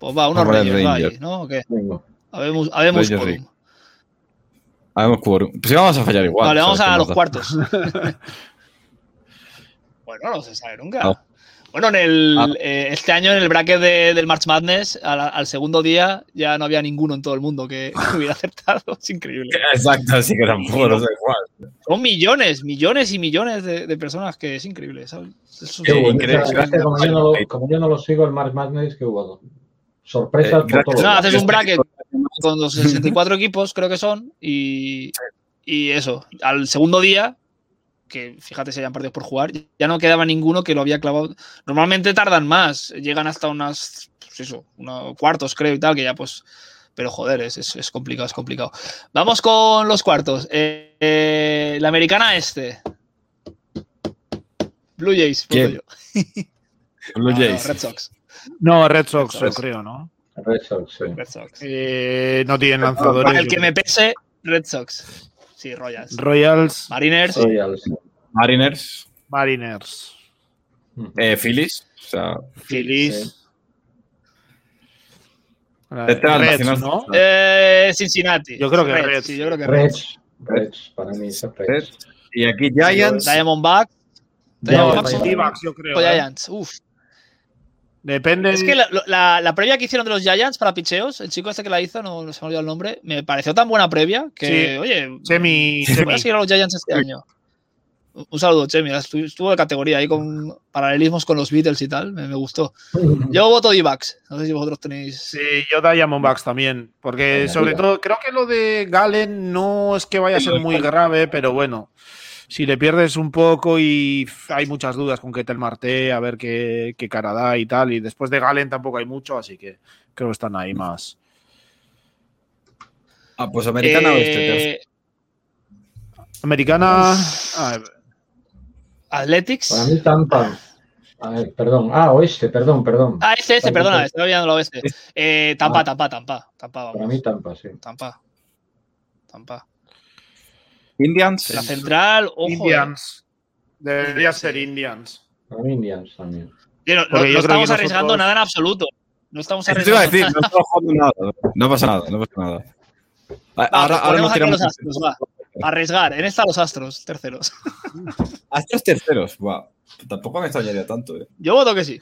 Pues va, unos Rangers, va ahí, Rangers. ¿no? ¿O qué? Habemos, habemos Rangers, quórum. Habemos quórum. Pues sí, vamos a fallar igual. vale, vamos ¿sabes a los da? cuartos. bueno, no se sabe nunca. No. Bueno, en el, Ah. eh, este año en el bracket de- del March Madness, al, al segundo día ya no había ninguno en todo el mundo que, que hubiera acertado. Es increíble. Exacto, así que tampoco lo sé cuál. Son millones, millones y millones de, de personas que es increíble. ¿sabes? Eso sí, increíble. Como, yo no, como yo no lo sigo, el March Madness que hubo sorpresas Eh, por No, haces un bracket con los 64 equipos, creo que son, y, y eso, al segundo día, que fíjate si hayan partidos por jugar, ya no quedaba ninguno que lo había clavado. Normalmente tardan más, llegan hasta unas, pues eso, unos cuartos creo y tal, que ya pues, pero joder, es, es- es complicado, es complicado. Vamos con los cuartos. Eh, eh, la americana este. Blue Jays. Blue No, no, Jays. Red Sox. No, Red Sox, Red Sox. creo, ¿no? Red Sox, sí. Red Sox. Eh, no tienen Para lanzadores. el que me pese, Red Sox. Sí, Royals. Royals, Mariners. Royals. Mariners, Mariners, eh, Phillies. O sea, Phillies. Eh, al Reds. ¿no? Eh, Cincinnati. Yo creo que Reds. Sí, yo creo que Reds. Reds. Reds, para mí es Reds. Reds. y aquí Giants. Diamondbacks. No, Diamondbacks yo creo. o ¿eh? Giants. Uf. Depende. Es que la, la- la previa que hicieron de los Giants para picheos, el chico este que la hizo, no, no se me ha olvidado el nombre, me pareció tan buena previa que, Sí. oye, Semi, voy semi. a seguir a los Giants este año. Un saludo, Chemi. Estuvo de categoría ahí con paralelismos con los Beatles y tal. Me, me gustó. Yo voto D-backs. No sé si vosotros tenéis. Sí, yo Diamondbacks también. Porque sobre todo, creo que lo de Galen no es que vaya a ser muy grave, pero bueno. Si le pierdes un poco y hay muchas dudas con Ketel Marte, a ver qué, qué cara da y tal. Y después de Galen tampoco hay mucho, así que creo que están ahí más. Ah, pues americana oeste. Eh, Americana. a ver, Athletics. Para mí Tampa. A ver, perdón. Ah, oeste, perdón, perdón. Ah, este, este, perdona, estaba olvidando la oeste. Eh, Tampa, Ah. Tampa, Tampa, Tampa, Para mí Tampa, sí. Tampa. Tampa. Indians. La central, ojo. eh. Indians. Debería ser Indians. Indians también. No, estamos arriesgando nosotros- nada en absoluto. No estamos Eso te iba a arriesgando decir, nada. no estamos jugando nada. No pasa nada, no pasa nada. Va, Ahora, pues ahora nos tiramos los astros, va. Arriesgar. En esta los astros, terceros. Astros terceros. Wow. Tampoco me extrañaría tanto. Eh. Yo voto que sí.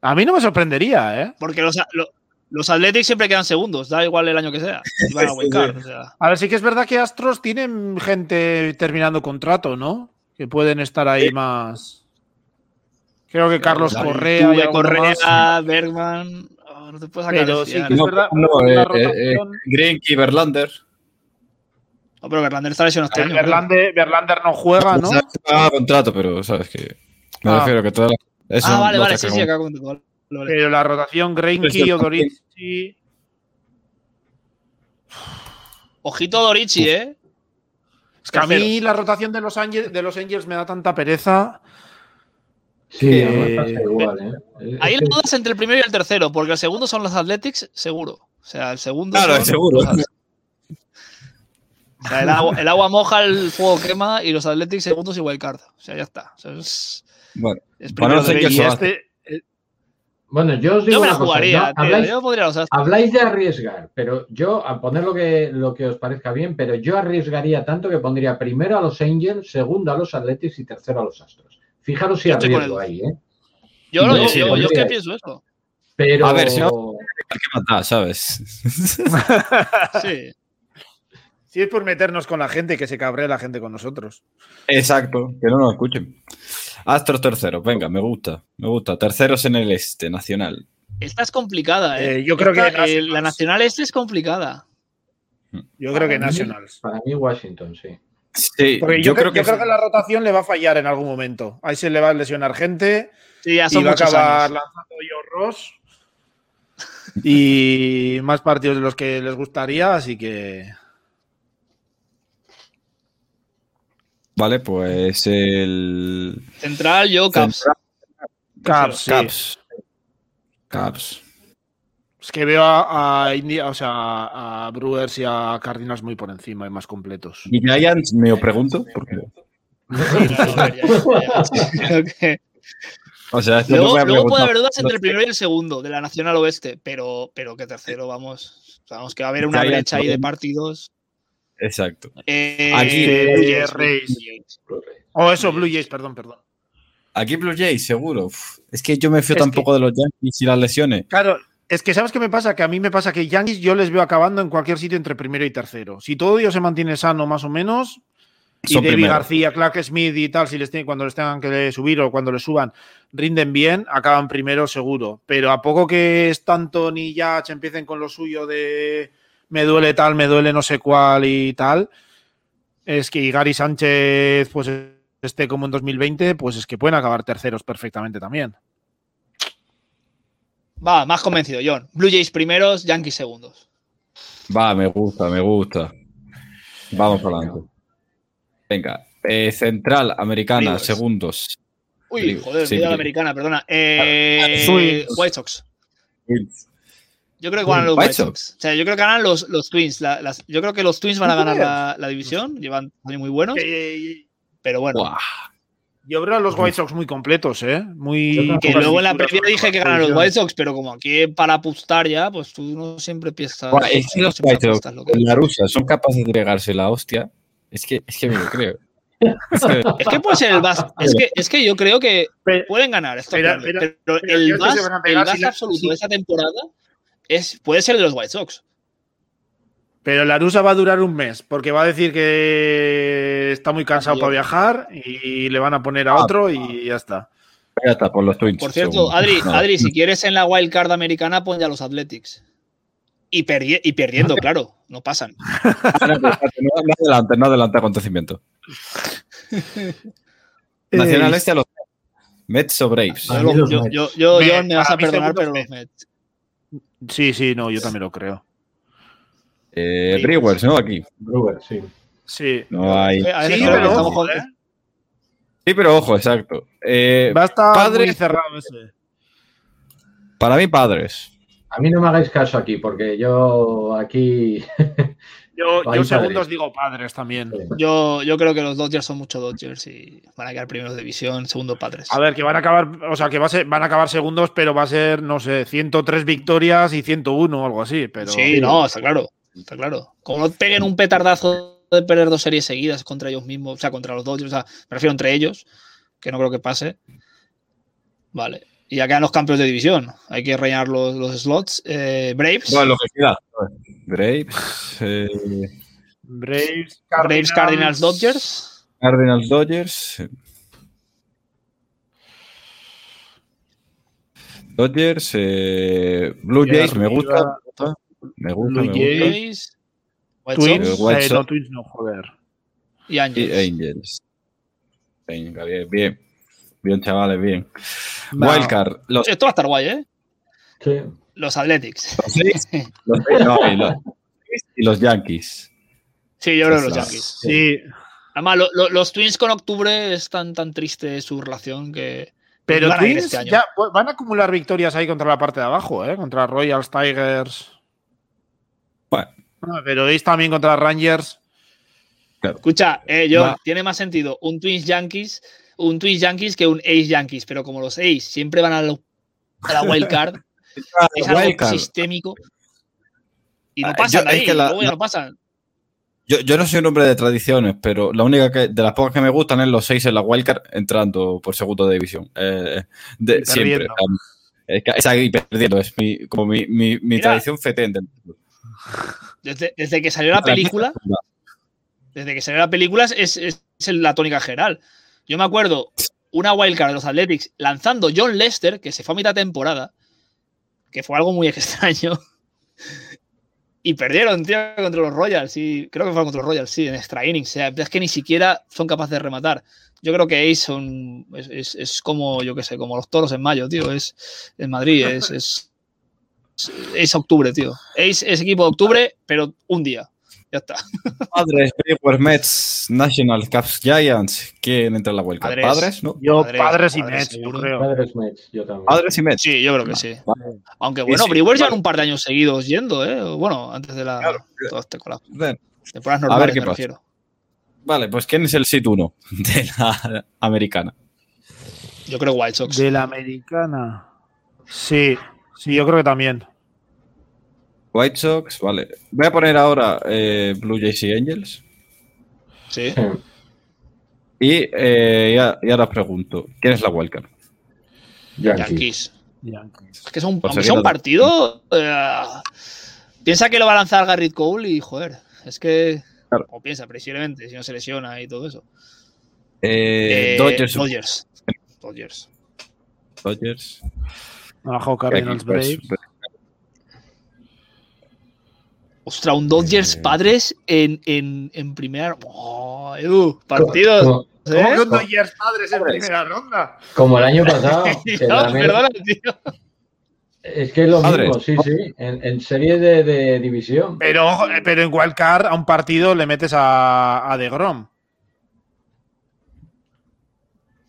A mí no me sorprendería, ¿eh? Porque los, lo- los Athletics siempre quedan segundos, da igual el año que sea. Y van a Sí, wildcard, sí. o sea. A ver, sí que es verdad que Astros tienen gente terminando contrato, ¿no? Que pueden estar ahí más. Creo que Carlos Correa. y Tuve, alguno más. Correa, Bergman. oh, no te puedes sacar Pero sí es No, verdad. no, eh, eh, rotación- Greinke, Verlander. No, pero Verlander está lesionado este año. Verlander, Verlander no juega, ¿no? O sea, paga contrato, pero sabes que. Me Ah. refiero que toda la. eso Ah, vale, vale, sí, sí, acá comentando. Pero la rotación Greinke, Pues yo Odorici. Ojito Dorichi, ¿eh? Es que a mí la rotación de los, Angels, de los Angels me da tanta pereza. Sí, Eh, igual, ¿eh? Es Ahí la duda es entre el primero y el tercero, porque el segundo son los Athletics, seguro. O sea, el segundo. Claro, son seguro. los Athletics. O sea, el agua, el agua moja, el fuego quema y los Athletics segundos y wildcard. O sea, ya está. O sea, es, Bueno, es Bueno, primero no sé de- qué Y este, Bueno, yo os digo Yo me la una cosa, jugaría, ¿no? tío, Habláis, Yo podría habláis de arriesgar, pero yo, a poner lo que, lo que os parezca bien, pero yo arriesgaría tanto que pondría primero a los Angels, segundo a los Athletics y tercero a los Astros. Fijaros si arriesgo ahí, ¿eh? Yo, lo- No, yo- sí, yo- yo es que pienso eso. Pero A ver, si no- hay que matar, ¿sabes? Sí. sí es por meternos con la gente, que se cabre la gente con nosotros. Exacto, que no nos escuchen. Astros terceros, venga, me gusta, me gusta. Terceros en el este, nacional. Esta es complicada, ¿eh? Eh, yo creo que eh, la nacional este es complicada. Yo creo que Para mí- Nationals. para mí Washington, sí. Sí, Porque yo, yo, creo, creo que, yo creo que la rotación le va a fallar en algún momento. Ahí se le va a lesionar gente Sí, ya y son va a acabar años. lanzando yo Ross. Y más partidos de los que les gustaría, así que. Vale, pues el. Central, yo, Caps. Caps, sí. Caps. Caps. Es que veo a, a India, o sea, a Brewers y a Cardinals muy por encima y más completos. Y Giants, me lo pregunto, porque. O sea, esto Luego, luego puede haber dudas entre el primero y el segundo de la Nacional Oeste, pero, pero que tercero, vamos. Sabemos que va a haber una Giants, brecha ahí de partidos. Exacto. Eh, Aquí, eh, Jays, Rays. Blue Jays. O eso, Blue Jays, perdón, perdón. Aquí Blue Jays, seguro. Uf, es que yo me fío Es tampoco de los Yankees y las lesiones. Claro, es que ¿sabes qué me pasa? Que a mí me pasa que Yankees yo les veo acabando en cualquier sitio entre primero y tercero. Si todo ello se mantiene sano más o menos, y David primero. García, Clark Smith y tal, si les tienen, cuando les tengan que subir o cuando les suban, rinden bien, acaban primero seguro. Pero a poco que Stanton y Yach empiecen con lo suyo de me duele tal, me duele no sé cuál y tal, es que y Gary Sánchez pues esté como en 2020, pues es que pueden acabar terceros perfectamente también. Va, más convencido, John. Blue Jays primeros, Yankees segundos. Va, me gusta, me gusta. Vamos adelante. Venga, eh, Central Americana, segundos. Uy, joder, sí, la americana, perdona. Eh. White Sox. Yo creo que ganan los White White Sox. O sea, yo creo que ganan los, los Twins. La- las- yo creo que los Twins van a ganar la, la división. Llevan años muy buenos. Pero bueno. Buah, Yo veo a los White Sox muy completos, ¿eh? Muy. Que luego en la previa dije que ganan los. White Sox, pero como aquí para apostar ya, pues tú no siempre piensas. buah, es que no los White Sox con la rusa son capaces de pegarse la hostia. Es que, es que me lo creo. Es que- puede ser el bas. Es que, es que yo creo que pueden ganar esto. Pero- pero, pero- pero el creo que bas, se van a el absoluto de esta temporada es, puede ser de los White Sox. Pero la Rusa va a durar un mes, porque va a decir que está muy cansado para viajar y le van a poner a Ah. otro y ya está. ya está, por los Twins. Por cierto, según- Adri. Adri, si quieres en la wild card americana, pon ya los Athletics. Y, perdi- y perdiendo, claro, no pasan. No, adelante, no adelante acontecimiento. Nacional Eh, este a los Mets o Braves. Yo, yo, Mets. yo, yo- Me- John, me vas a perdonar, pero los Mets. Sí, sí, no, yo también lo creo. Eh, Brewers, ¿no? Aquí. Brewer, sí. Sí. No hay. Eh, Sí, pero ojo, jod- ¿eh? Sí, pero ojo, exacto. Eh, Va a estar Padres- muy cerrado ese. para mí, padres. A mí no me hagáis caso aquí, porque yo aquí. Yo, yo segundos digo padres también. Yo, yo creo que los Dodgers son mucho Dodgers y van a quedar primeros de división, segundo Padres. A ver, que van a acabar, o sea, que va a ser- van a acabar segundos, pero va a ser, no sé, 103 victorias y 101 o algo así. Pero sí, no, está claro. Está claro. Como no peguen un petardazo de perder dos series seguidas contra ellos mismos, o sea, contra los Dodgers, o sea, me refiero entre ellos, que no creo que pase. Vale. Y ya quedan los campeones de división. Hay que rellenar los, los slots. Eh, Braves. No, lo que queda. Braves, eh, Braves, Braves, Cardinals, Dodgers. Cardinals, Dodgers. Dodgers, eh, Blue Jays, me gusta. Me gusta, Blue me gusta. Jays. White Twins, Sox White eh, Sox. no, Twins no, joder. y Angels. Y Angels. Venga, bien, bien. Bien, chavales, bien. No. Wildcard, los Esto va a estar guay, ¿eh? Sí. Los Athletics. seis, los seis, no, y los, y los Yankees. Sí, yo creo que los. Yankees. Sí, Además, lo- lo- los Twins con octubre es tan, tan triste su relación que. pero van a Twins este año. ya van a acumular victorias ahí contra la parte de abajo, ¿eh? Contra Royals, Tigers. Bueno, pero es también contra Rangers. Escucha, eh, John, Va. tiene más sentido un Twins Yankees, un Twins Yankees que un Ace Yankees, pero como los Ace siempre van a, lo- a la wild card, es algo sistémico. Y no Ah, pasan yo- es que la- no pasan. Yo, yo no soy un hombre de tradiciones, pero la única que, de las pocas que me gustan es los seis en la wildcard entrando por segundo de división. Eh, de- Y siempre. Um, Es que es ahí perdiendo, es mi, como mi, mi, mi Mira. tradición fetente. Desde, desde que salió la película, desde que salió la película es, es- es la tónica general. Yo me acuerdo una wildcard de los Athletics lanzando John Lester, que se fue a mitad temporada, que fue algo muy extraño. Y perdieron, tío, contra los Royals. Y creo que fue contra los Royals, sí, en extra innings. O sea, es que ni siquiera son capaces de rematar. Yo creo que Ace son, es, es- como, yo qué sé, como los toros en mayo, tío. Es en Madrid, es, es, es octubre, tío. Ace es equipo de octubre, pero un día. Ya está. Padres, Brewers, Mets, National, Caps, Giants. ¿Quién entra en la wildcard? Padres. Padres, ¿no? Yo, Padres, padres, y padres, Mets, yo creo. Padres Mets, yo también. Padres y Mets. Sí, yo creo que sí. Aunque bueno, sí, Brewers vale. llevan un par de años seguidos yendo, ¿eh? Bueno, antes de la Claro. todo este colapso. Bien. Temporadas A ver normales, qué me pasa. refiero. Vale, pues ¿quién es el sit 1 de la americana? Yo creo White Sox. De la americana. Sí, sí, yo creo que también. White Sox, vale. Voy a poner ahora eh, Blue Jays y Angels. Sí. Sí. Y, eh, ya, ahora os pregunto, ¿quién es la wildcard? Yankees. Yankees. Es que es un, Pues aunque sea un partido. eh, piensa que lo va a lanzar Garrett Cole y, joder, es que. Claro. O piensa, previsiblemente, si no se lesiona y todo eso. Eh, Eh, Dodgers. Dodgers. Dodgers. Dodgers. Abajo Cardinals Pues, Braves. Ostras, un Dodgers Eh. padres en, en, en primera. Oh, Edu, ¿eh? ¿Cómo que un Dodgers padres en primera ronda? como el año pasado. No, perdona, tío. es que es lo mismo, sí, sí. En, en serie de, de división. Pero, eh, pero en Wildcard a un partido le metes a, a DeGrom.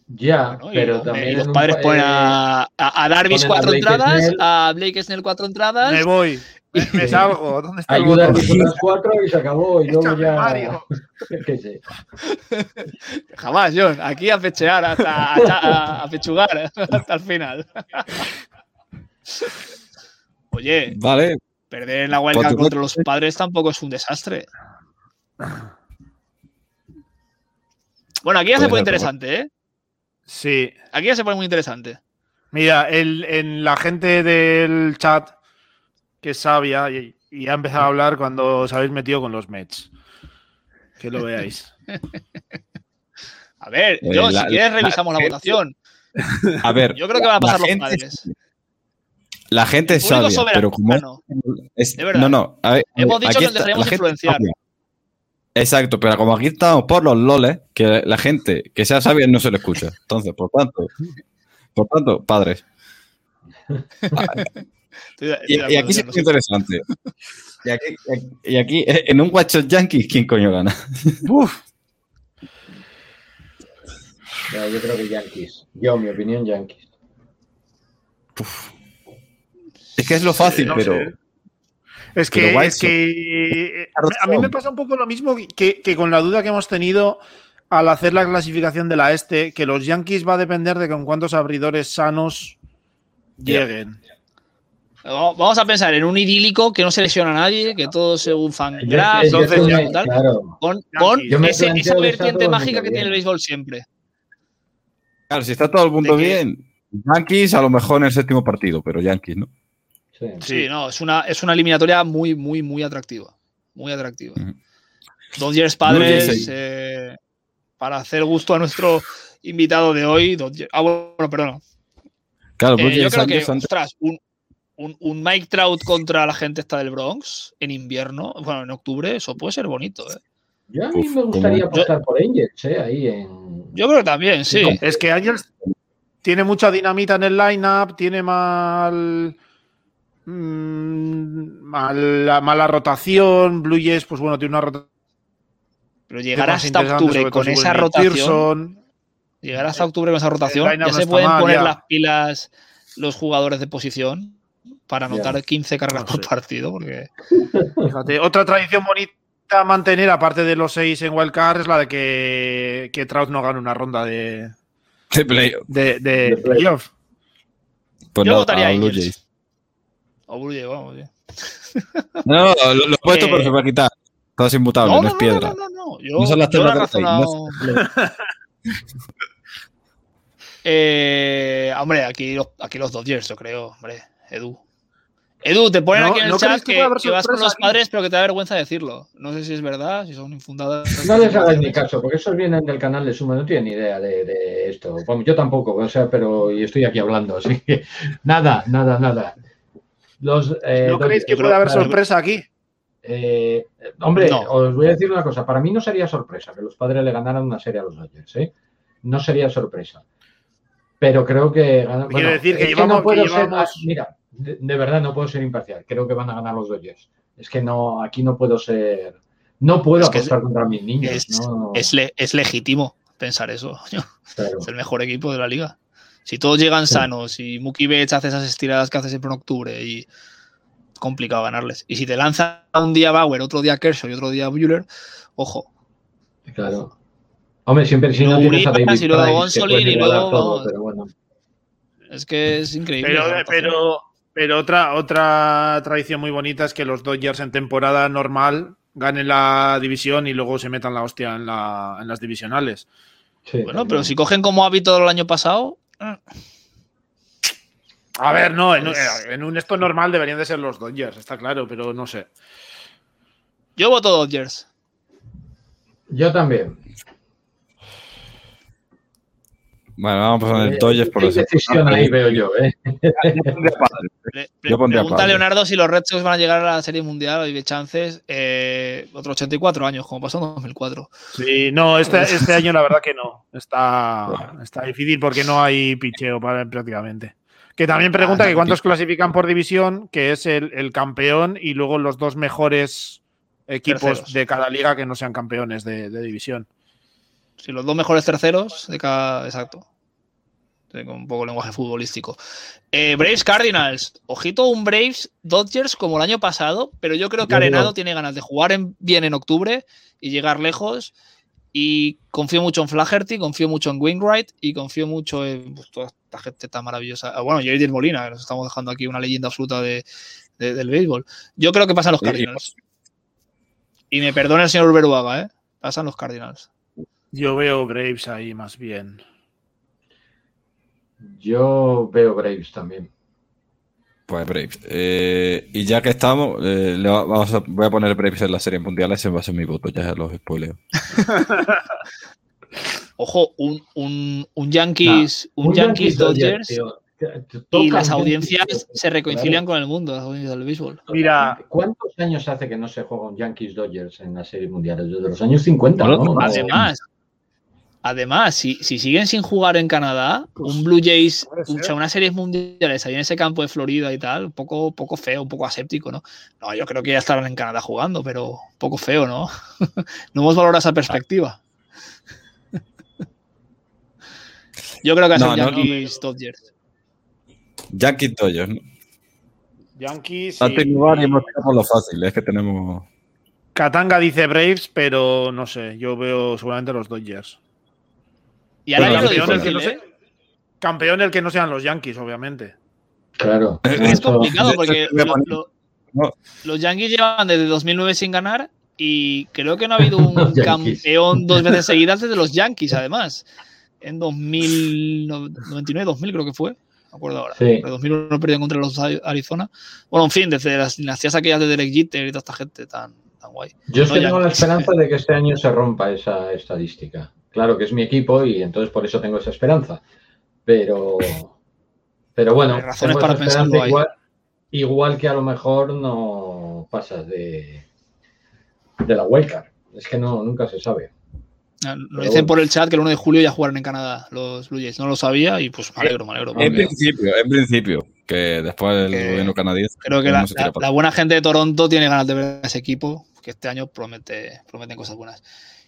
Ya, pero también. y los un padres pa- ponen eh, a, a, a Darvish ponen a cuatro entradas, Snell. a Blake Snell cuatro entradas. Me voy. Me, salgo. ¿Dónde está el Ayuda a botón? cuatro y se acabó. Y luego ya. Mario. qué sé. Jamás, John. Aquí a fechear, hasta, a, a pechugar hasta el final. Oye, Vale, perder en la wildcard contra los padres tampoco es un desastre. Bueno, aquí ya se Puede pone interesante, ¿eh? Sí. Aquí ya se pone muy interesante. Mira, el, en la gente del chat que es sabia y, y ha empezado a hablar cuando os habéis metido con los Mets. Que lo veáis. A ver, Eh, John, la- si quieres revisamos la, la- votación. a ver. Yo creo que van a pasar los gente- padres. La gente es sabia, pero como soberano. es- De verdad. no, no. a ver, Hemos dicho que nos dejaremos influenciar. sabia. Exacto, pero como aquí estamos por los loles, que la gente que sea sabia no se le escucha. Entonces, por tanto, por tanto, padres. Estoy de- estoy Y, y aquí sí es interesante. Y aquí, y aquí, en un Watch Yankees, ¿quién coño gana? Uf, yo creo que Yankees. Yo, mi opinión, Yankees. Es que es lo fácil, no pero. sé. Es que, es que a mí me pasa un poco lo mismo que, que con la duda que hemos tenido al hacer la clasificación de la este, que los Yankees va a depender de con cuántos abridores sanos lleguen. Vamos a pensar en un idílico que no se lesiona a nadie, que todo según fan graph, claro. con, con ese- esa vertiente mágica que tiene el béisbol siempre. Claro, si está todo el mundo bien, Yankees a lo mejor en el séptimo partido, pero Yankees, ¿no? Sí. Sí, no, es una, es una eliminatoria muy, muy, muy atractiva. Muy atractiva. Ujú. Dodgers Blue padres, eh, para hacer gusto a nuestro invitado de hoy. Dodgers- ah, bueno, perdona. Claro, Eh, yo creo que, ostras, un, un, un Mike Trout contra la gente esta del Bronx en invierno, bueno, en octubre, eso puede ser bonito. ¿eh? Yo a mí Uf, me gustaría apostar por Angels, ¿eh? Ahí en. Yo creo que también, sí. Es que Angels tiene mucha dinamita en el lineup, tiene mal. mm, mala, mala rotación. Blue Jays, pues bueno, tiene una rotación. Pero llegar hasta octubre con esa rotación, Pearson. llegar hasta octubre con esa rotación, ya se pueden mal, poner ya. las pilas los jugadores de posición para anotar 15 carreras No por partido, porque Fíjate, otra tradición bonita a mantener, aparte de los seis en Wildcard, es la de que, que Trout no gane una ronda de, de play- de, de De play. playoff. pues yo no, votaría a Blue. Jays. O Blue Jays, vamos, sí. No, no, lo, lo he puesto, Eh, pero se va a quitar. Todo es inmutable, no, No, es no, piedra. no, no, no, Yo, No son las Rey, razonado- Eh, hombre, aquí los, aquí los Dodgers, yo creo, hombre, Edu. Edu, te ponen ¿No- aquí en el no chat que vas con los aquí? padres, pero que te da vergüenza decirlo. No sé si es verdad, si son infundadas. No les hagáis ni caso, porque esos vienen del canal de Suma, no tienen ni idea de, de esto. Yo tampoco, o sea, pero y estoy aquí hablando, así que nada, nada, nada. Los, eh, ¿No creéis que creo- puede haber sorpresa aquí? eh, hombre, No. os voy a decir una cosa. Para mí no sería sorpresa que los padres le ganaran una serie a los Dodgers, ¿eh? No sería sorpresa. Pero creo que ganan. Quiero decir que es llevamos- no puedo que llevamos- mira, de, de verdad no puedo ser imparcial. Creo que van a ganar los Dodgers. Es que no, aquí no puedo ser. No puedo Es que apostar contra mis niños. Es, no, es le- es legítimo pensar eso. Es el mejor equipo de la liga. Si todos llegan sanos y Mookie Betts hace esas estiradas que hace siempre en octubre y complicado ganarles. Y si te lanza un día Bauer, otro día Kershaw y otro día Bueller, ojo. Claro. Hombre, siempre si no Luego tienes a David y luego Gonsolin, y luego, todo, vamos. pero bueno. Es que es increíble. Pero, rotación. pero, pero otra, otra tradición muy bonita es que los Dodgers en temporada normal ganen la división y luego se metan la hostia en, la- en las divisionales. Sí, Bueno, pero si cogen como hábito el año pasado, A ver, no, en, Es- en un esto normal deberían de ser los Dodgers, está claro, pero no sé. yo voto Dodgers. Yo también. Bueno, vamos a poner Eh, Dodgers por decisión ahí veo yo, ¿eh? Yo pondría Padres. Le- Yo pondría pregunta a. Leonardo si los Red Sox van a llegar a la Serie Mundial y de chances eh, otros 84 años, como pasó en 2004. Sí, no, este, este año la verdad que no. Está, está difícil porque no hay picheo para, prácticamente. Que también pregunta Ah, que no, cuántos clasifican por división, que es el, el campeón y luego los dos mejores equipos Terceros. de cada liga que no sean campeones de, de división. Si los dos mejores terceros de cada. Exacto. Con un poco de lenguaje futbolístico. Eh, Braves Cardinals. Ojito, un Braves Dodgers como el año pasado, pero yo creo que Arenado tiene ganas de jugar en- bien en octubre y llegar lejos. Y confío mucho en Flaherty, confío mucho en Wainwright y confío mucho en pues, toda esta gente tan maravillosa. Ah, Bueno, Jair Molina, que nos estamos dejando aquí una leyenda absoluta de- de- del béisbol. Yo creo que pasan los Cardinals. Y me perdone el señor Beruaga, ¿eh? Pasan los Cardinals. Yo veo Braves ahí más bien. Yo veo Braves también. Pues Braves. Eh, y ya que estamos, eh, le va- vamos a- voy a poner Braves en la serie mundial. Ese va a ser mi voto, ya los spoileo. Ojo, un, un, un Yankees, un, Un Yankees Dodgers, tío. y las Yankees, audiencias tío. se reconcilian con el mundo, las audiencias del béisbol. Mira, ¿Cuántos años hace que no se juega un Yankees Dodgers en las series mundiales? Desde los años 50, Bueno, ¿no? No- Además, además si, si siguen sin jugar en Canadá, un Blue Jays, puede un- o sea, ser. unas series mundiales ahí en ese campo de Florida y tal, un poco, poco feo, un poco aséptico, ¿no? No, yo creo que ya estarán en Canadá jugando, pero un poco feo, ¿no? no hemos valorado esa perspectiva. Yo creo que No, son no, no. Yankees Dodgers. Yankees Dodgers. ¿no? Yankees. Y- lugar y hemos tirado por lo fácil. Es que tenemos. Katanga dice Braves, pero no sé, yo veo seguramente los Dodgers. Y ahora lo campeón, el que no ¿eh? Campeón el que no sean los Yankees, obviamente. Claro. Es complicado porque lo- lo- No. los Yankees llevan desde 2009 sin ganar y creo que no ha habido un campeón dos veces seguidas desde los Yankees, además. En 2099-2000 creo que fue. Me acuerdo ahora. Sí. En 2001 perdieron contra los Arizona. Bueno, en fin, desde las dinastías aquellas de Derek Jeter y toda esta gente tan, tan guay. Yo es No que tengo la esperanza de que este año se rompa esa estadística. Claro que es mi equipo y entonces por eso tengo esa esperanza. Pero, pero bueno, razones para pensarlo ahí. igual, igual que a lo mejor no pasas de, de la wildcard. Es que no, nunca se sabe. Ah, Pero dicen bueno. por el chat que el 1 de julio ya jugaron en Canadá los Blue Jays. No lo sabía y pues me alegro, me alegro. En porque principio, en principio. Que después el Que- gobierno canadiense. Creo que la, la- buena gente de Toronto tiene ganas de ver a ese equipo, que este año promete, prometen cosas buenas.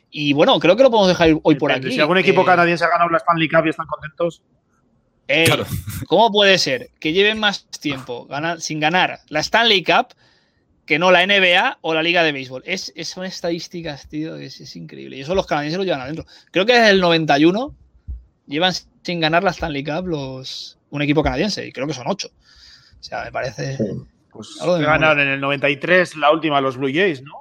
Y bueno, creo que lo podemos dejar hoy por Depende, aquí. Si algún equipo Eh, canadiense ha ganado la Stanley Cup y están contentos, eh, Claro. ¿Cómo puede ser que lleven más tiempo gana- sin ganar la Stanley Cup que no la NBA o la Liga de Béisbol? Es, es- son estadísticas, tío, es, es increíble. Y eso los canadienses lo llevan adentro. Creo que desde el 91 llevan sin ganar la Stanley Cup los, un equipo canadiense, y creo que son ocho. O sea, me parece. Sí. pues ganaron en el 93 la última los Blue Jays, ¿no?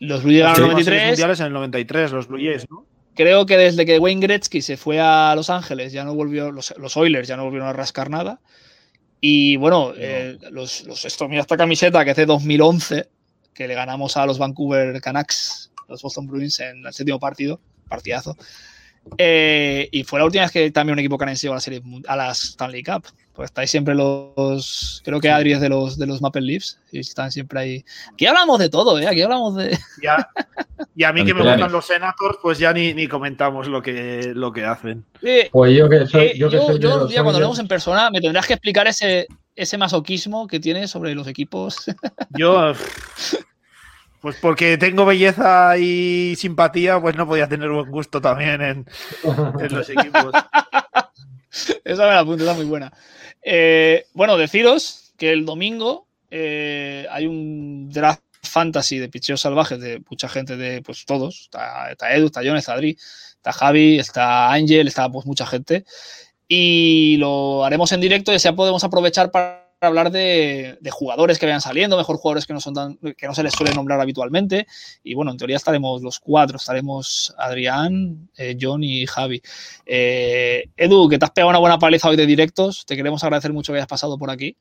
Los Blue Sí. Las últimas series 93. mundiales en el 93 los Blue Jays, ¿no? creo que desde que Wayne Gretzky se fue a Los Ángeles, ya no volvió, los, los Oilers ya no volvieron a rascar nada. Y bueno, eh, los, los- esto, mira esta camiseta que es de 2011, que le ganamos a los Vancouver Canucks, los Boston Bruins en el séptimo partido, partidazo. Eh, y fue la última vez que también un equipo canadiense llegó a la serie a la Stanley Cup. Pues estáis siempre los. Creo que Adri es de los, de los Maple Leafs. Y están siempre ahí. Aquí hablamos de todo, ¿eh? Aquí hablamos de. Ya, y a mí que me gustan los Senators, pues ya ni, ni comentamos lo que, lo que hacen. Eh, Pues yo que soy, Eh, yo que yo, soy yo un los día cuando hablemos en persona me tendrás que explicar ese, ese masoquismo que tienes sobre los equipos. Yo, pues porque tengo belleza y simpatía, pues no podía tener buen gusto también en, los equipos. esa me la apunto, esa es muy buena. Eh, bueno, deciros que el domingo eh, hay un draft fantasy de picheos salvajes de mucha gente, de pues todos. Está, está Edu, está John, está Adri, está Javi, está Ángel, está pues mucha gente. Y lo haremos en directo y así podemos aprovechar para hablar de, de jugadores que vayan saliendo, mejor jugadores que no son tan, que no se les suele nombrar habitualmente. Y bueno, en teoría estaremos los cuatro, estaremos Adrián, eh, John y Javi. Eh, Edu, que te has pegado una buena paliza hoy de directos, te queremos agradecer mucho que hayas pasado por aquí.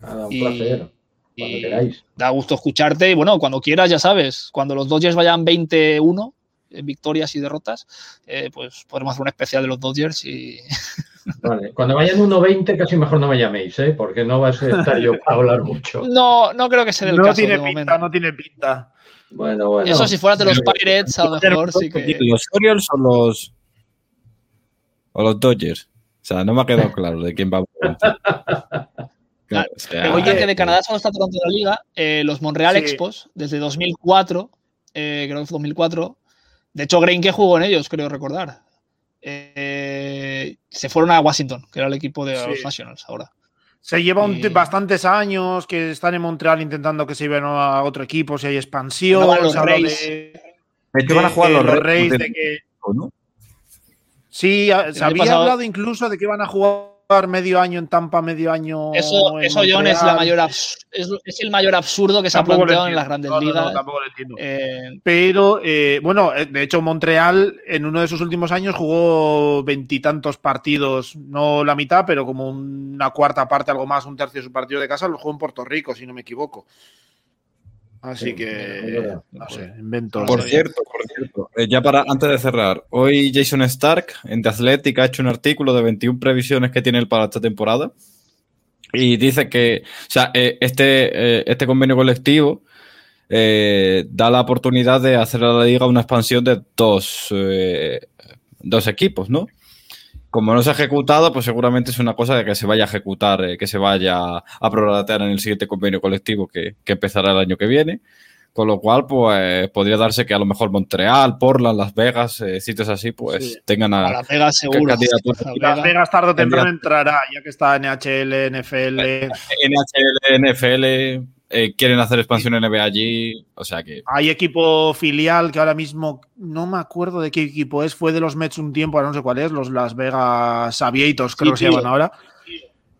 Nada, un Y- placer. Cuando y queráis. Da gusto escucharte y bueno, cuando quieras, ya sabes, cuando los Dodgers vayan 21 en victorias y derrotas, eh, pues podremos hacer un especial de los Dodgers y Vale. Cuando vayan 1.20, casi mejor no me llaméis, ¿eh? porque no vais a estar yo para hablar mucho. no, no creo que sea el No caso tiene de pinta, momento. no tiene pinta. Bueno, bueno. Eso si fueras de los Pirates, a lo mejor sí que... ¿Los Orioles o los, o los Dodgers? O sea, no me ha quedado claro de quién va a. Claro, o sea, Preguntan que de Canadá solo está Toronto de la liga. eh, los Montreal Sí. Expos, desde 2004, eh, creo que fue 2004. De hecho, Greinke jugó en ellos, creo recordar. Eh, se fueron a Washington, que era el equipo de Sí. los Nationals ahora. Se lleva un- Y- bastantes años que están en Montreal intentando que se lleven a otro equipo, si hay expansión. No los Rays. de, de hecho, van a jugar de los, los Reyes, Rays, de que ¿no? Sí, se había pasado- hablado incluso de que iban a jugar medio año en Tampa, medio año. Eso, en eso John, es, la Montreal. mayor es, es el mayor absurdo que se ha Tampoco lo planteado en entiendo. las grandes No, no, no, ligas. tampoco lo entiendo. Eh, Pero, eh, bueno, eh, de hecho, Montreal en uno de sus últimos años jugó veintitantos partidos, no la mitad, pero como una cuarta parte, algo más, un tercio de su partido de casa, lo jugó en Puerto Rico, si no me equivoco. Así Sí, que, no sé, invento. Por cierto, por cierto, eh, ya para antes de cerrar, hoy Jason Stark en The Athletic ha hecho un artículo de 21 previsiones que tiene él para esta temporada y dice que, o sea, eh, este, eh, este convenio colectivo eh, da la oportunidad de hacer a la liga una expansión de dos, eh, dos equipos, ¿no? Como no se ha ejecutado, pues seguramente es una cosa de que se vaya a ejecutar, eh, que se vaya a prorratear en el siguiente convenio colectivo que, que empezará el año que viene. Con lo cual, pues podría darse que a lo mejor Montreal, Portland, Las Vegas, eh, sitios así, pues Sí. tengan a a, Las Vegas seguro. Las Vegas. Tarde o temprano entrará, ya que está NHL, NFL. NHL, NFL, eh, quieren hacer expansión NBA allí, o sea que Hay equipo filial que ahora mismo no me acuerdo de qué equipo es, fue de los Mets un tiempo, ahora no sé cuál es, los Las Vegas Aviators creo Sí, que se llaman ahora.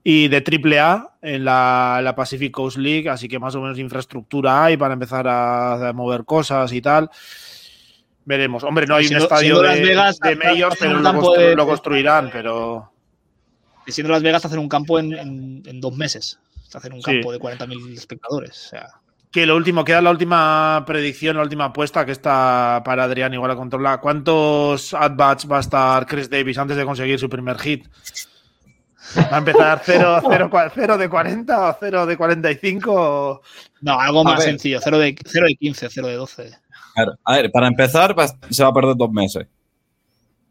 Y de AAA en la, la Pacific Coast League, así que más o menos infraestructura hay para empezar a, a mover cosas y tal. Veremos. Hombre, no hay Siendo- un estadio de, Las Vegas, de pero lo, campo constru- de- lo construirán, pero... Y siendo Las Vegas, hacer un campo en, en- en dos meses. Hacer un Sí. campo de 40.000 espectadores. O sea, Que lo último, queda la última predicción, la última apuesta que está para Adrián igual a controlar. ¿Cuántos at-bats va a estar Chris Davis antes de conseguir su primer hit? ¿Va a empezar 0, 0, de 40 o 0 de 45? o- no, algo A más ver. sencillo. 0 de, 0 de 15, 0 de 12. Claro, A ver, para empezar, va- se va a perder dos meses.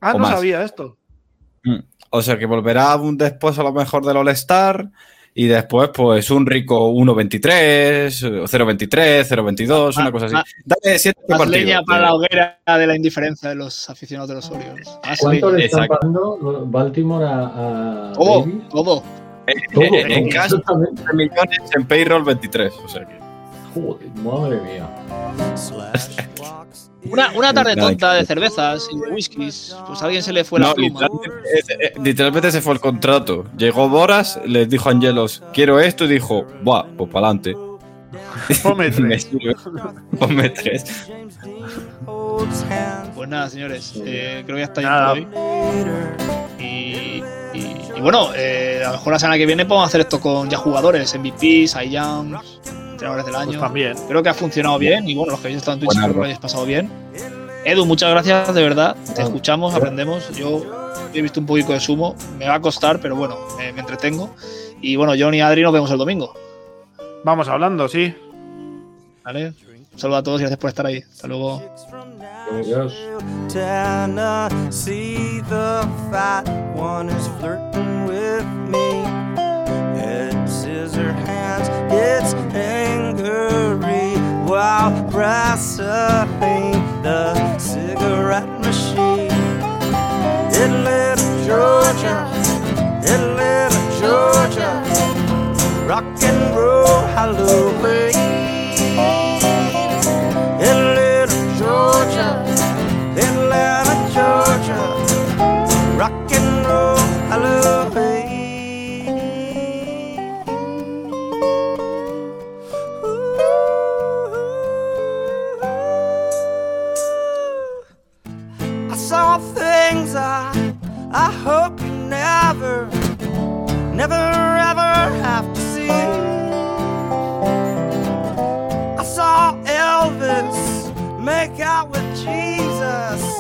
Ah, no más. sabía esto. Mm. O sea que volverá un después a lo mejor del All-Star y después, pues, un rico 1.23, o 0.23, 0.22, una cosa así. más- Dale siete Más partidos. leña para eh. la hoguera de la indiferencia de los aficionados de los Orioles. Más ¿Cuánto leña. le están pagando Baltimore a, a Todo, Davis? todo. Todo, Eh, en todo, exactamente. 13 millones, en payroll 23. O sea que. Joder, madre mía. Una, una tarde tonta de cervezas y de whiskies, pues a alguien se le fue la No, pluma. literalmente, ese fue el contrato. Llegó Boras, les dijo a Angelos, quiero esto, y dijo, buah, pues para adelante. Ponme Me tres. Ponme tres. Pues nada, señores, eh, creo que ya está Nada. por hoy. Y, y- y bueno, eh, a lo mejor la semana que viene podemos hacer esto con ya jugadores, MVPs, Youngs, entrenadores del Pues año. también. Creo que ha funcionado bien y bueno, los que habéis estado en Twitch espero que lo hayáis pasado bien. Edu, muchas gracias, de verdad. Te Ah, escuchamos, aprendemos. Yo he visto un poquito de sumo, me va a costar, pero bueno, me, me entretengo. Y bueno, John y Adri nos vemos el domingo. Vamos hablando, sí. ¿Vale? Un saludo a todos y gracias por estar ahí. Hasta luego. Adiós. angry while pressing the cigarette machine. Little Georgia, little Georgia, rock and roll, Halloween. Never, never ever have to see. I saw Elvis make out with Jesus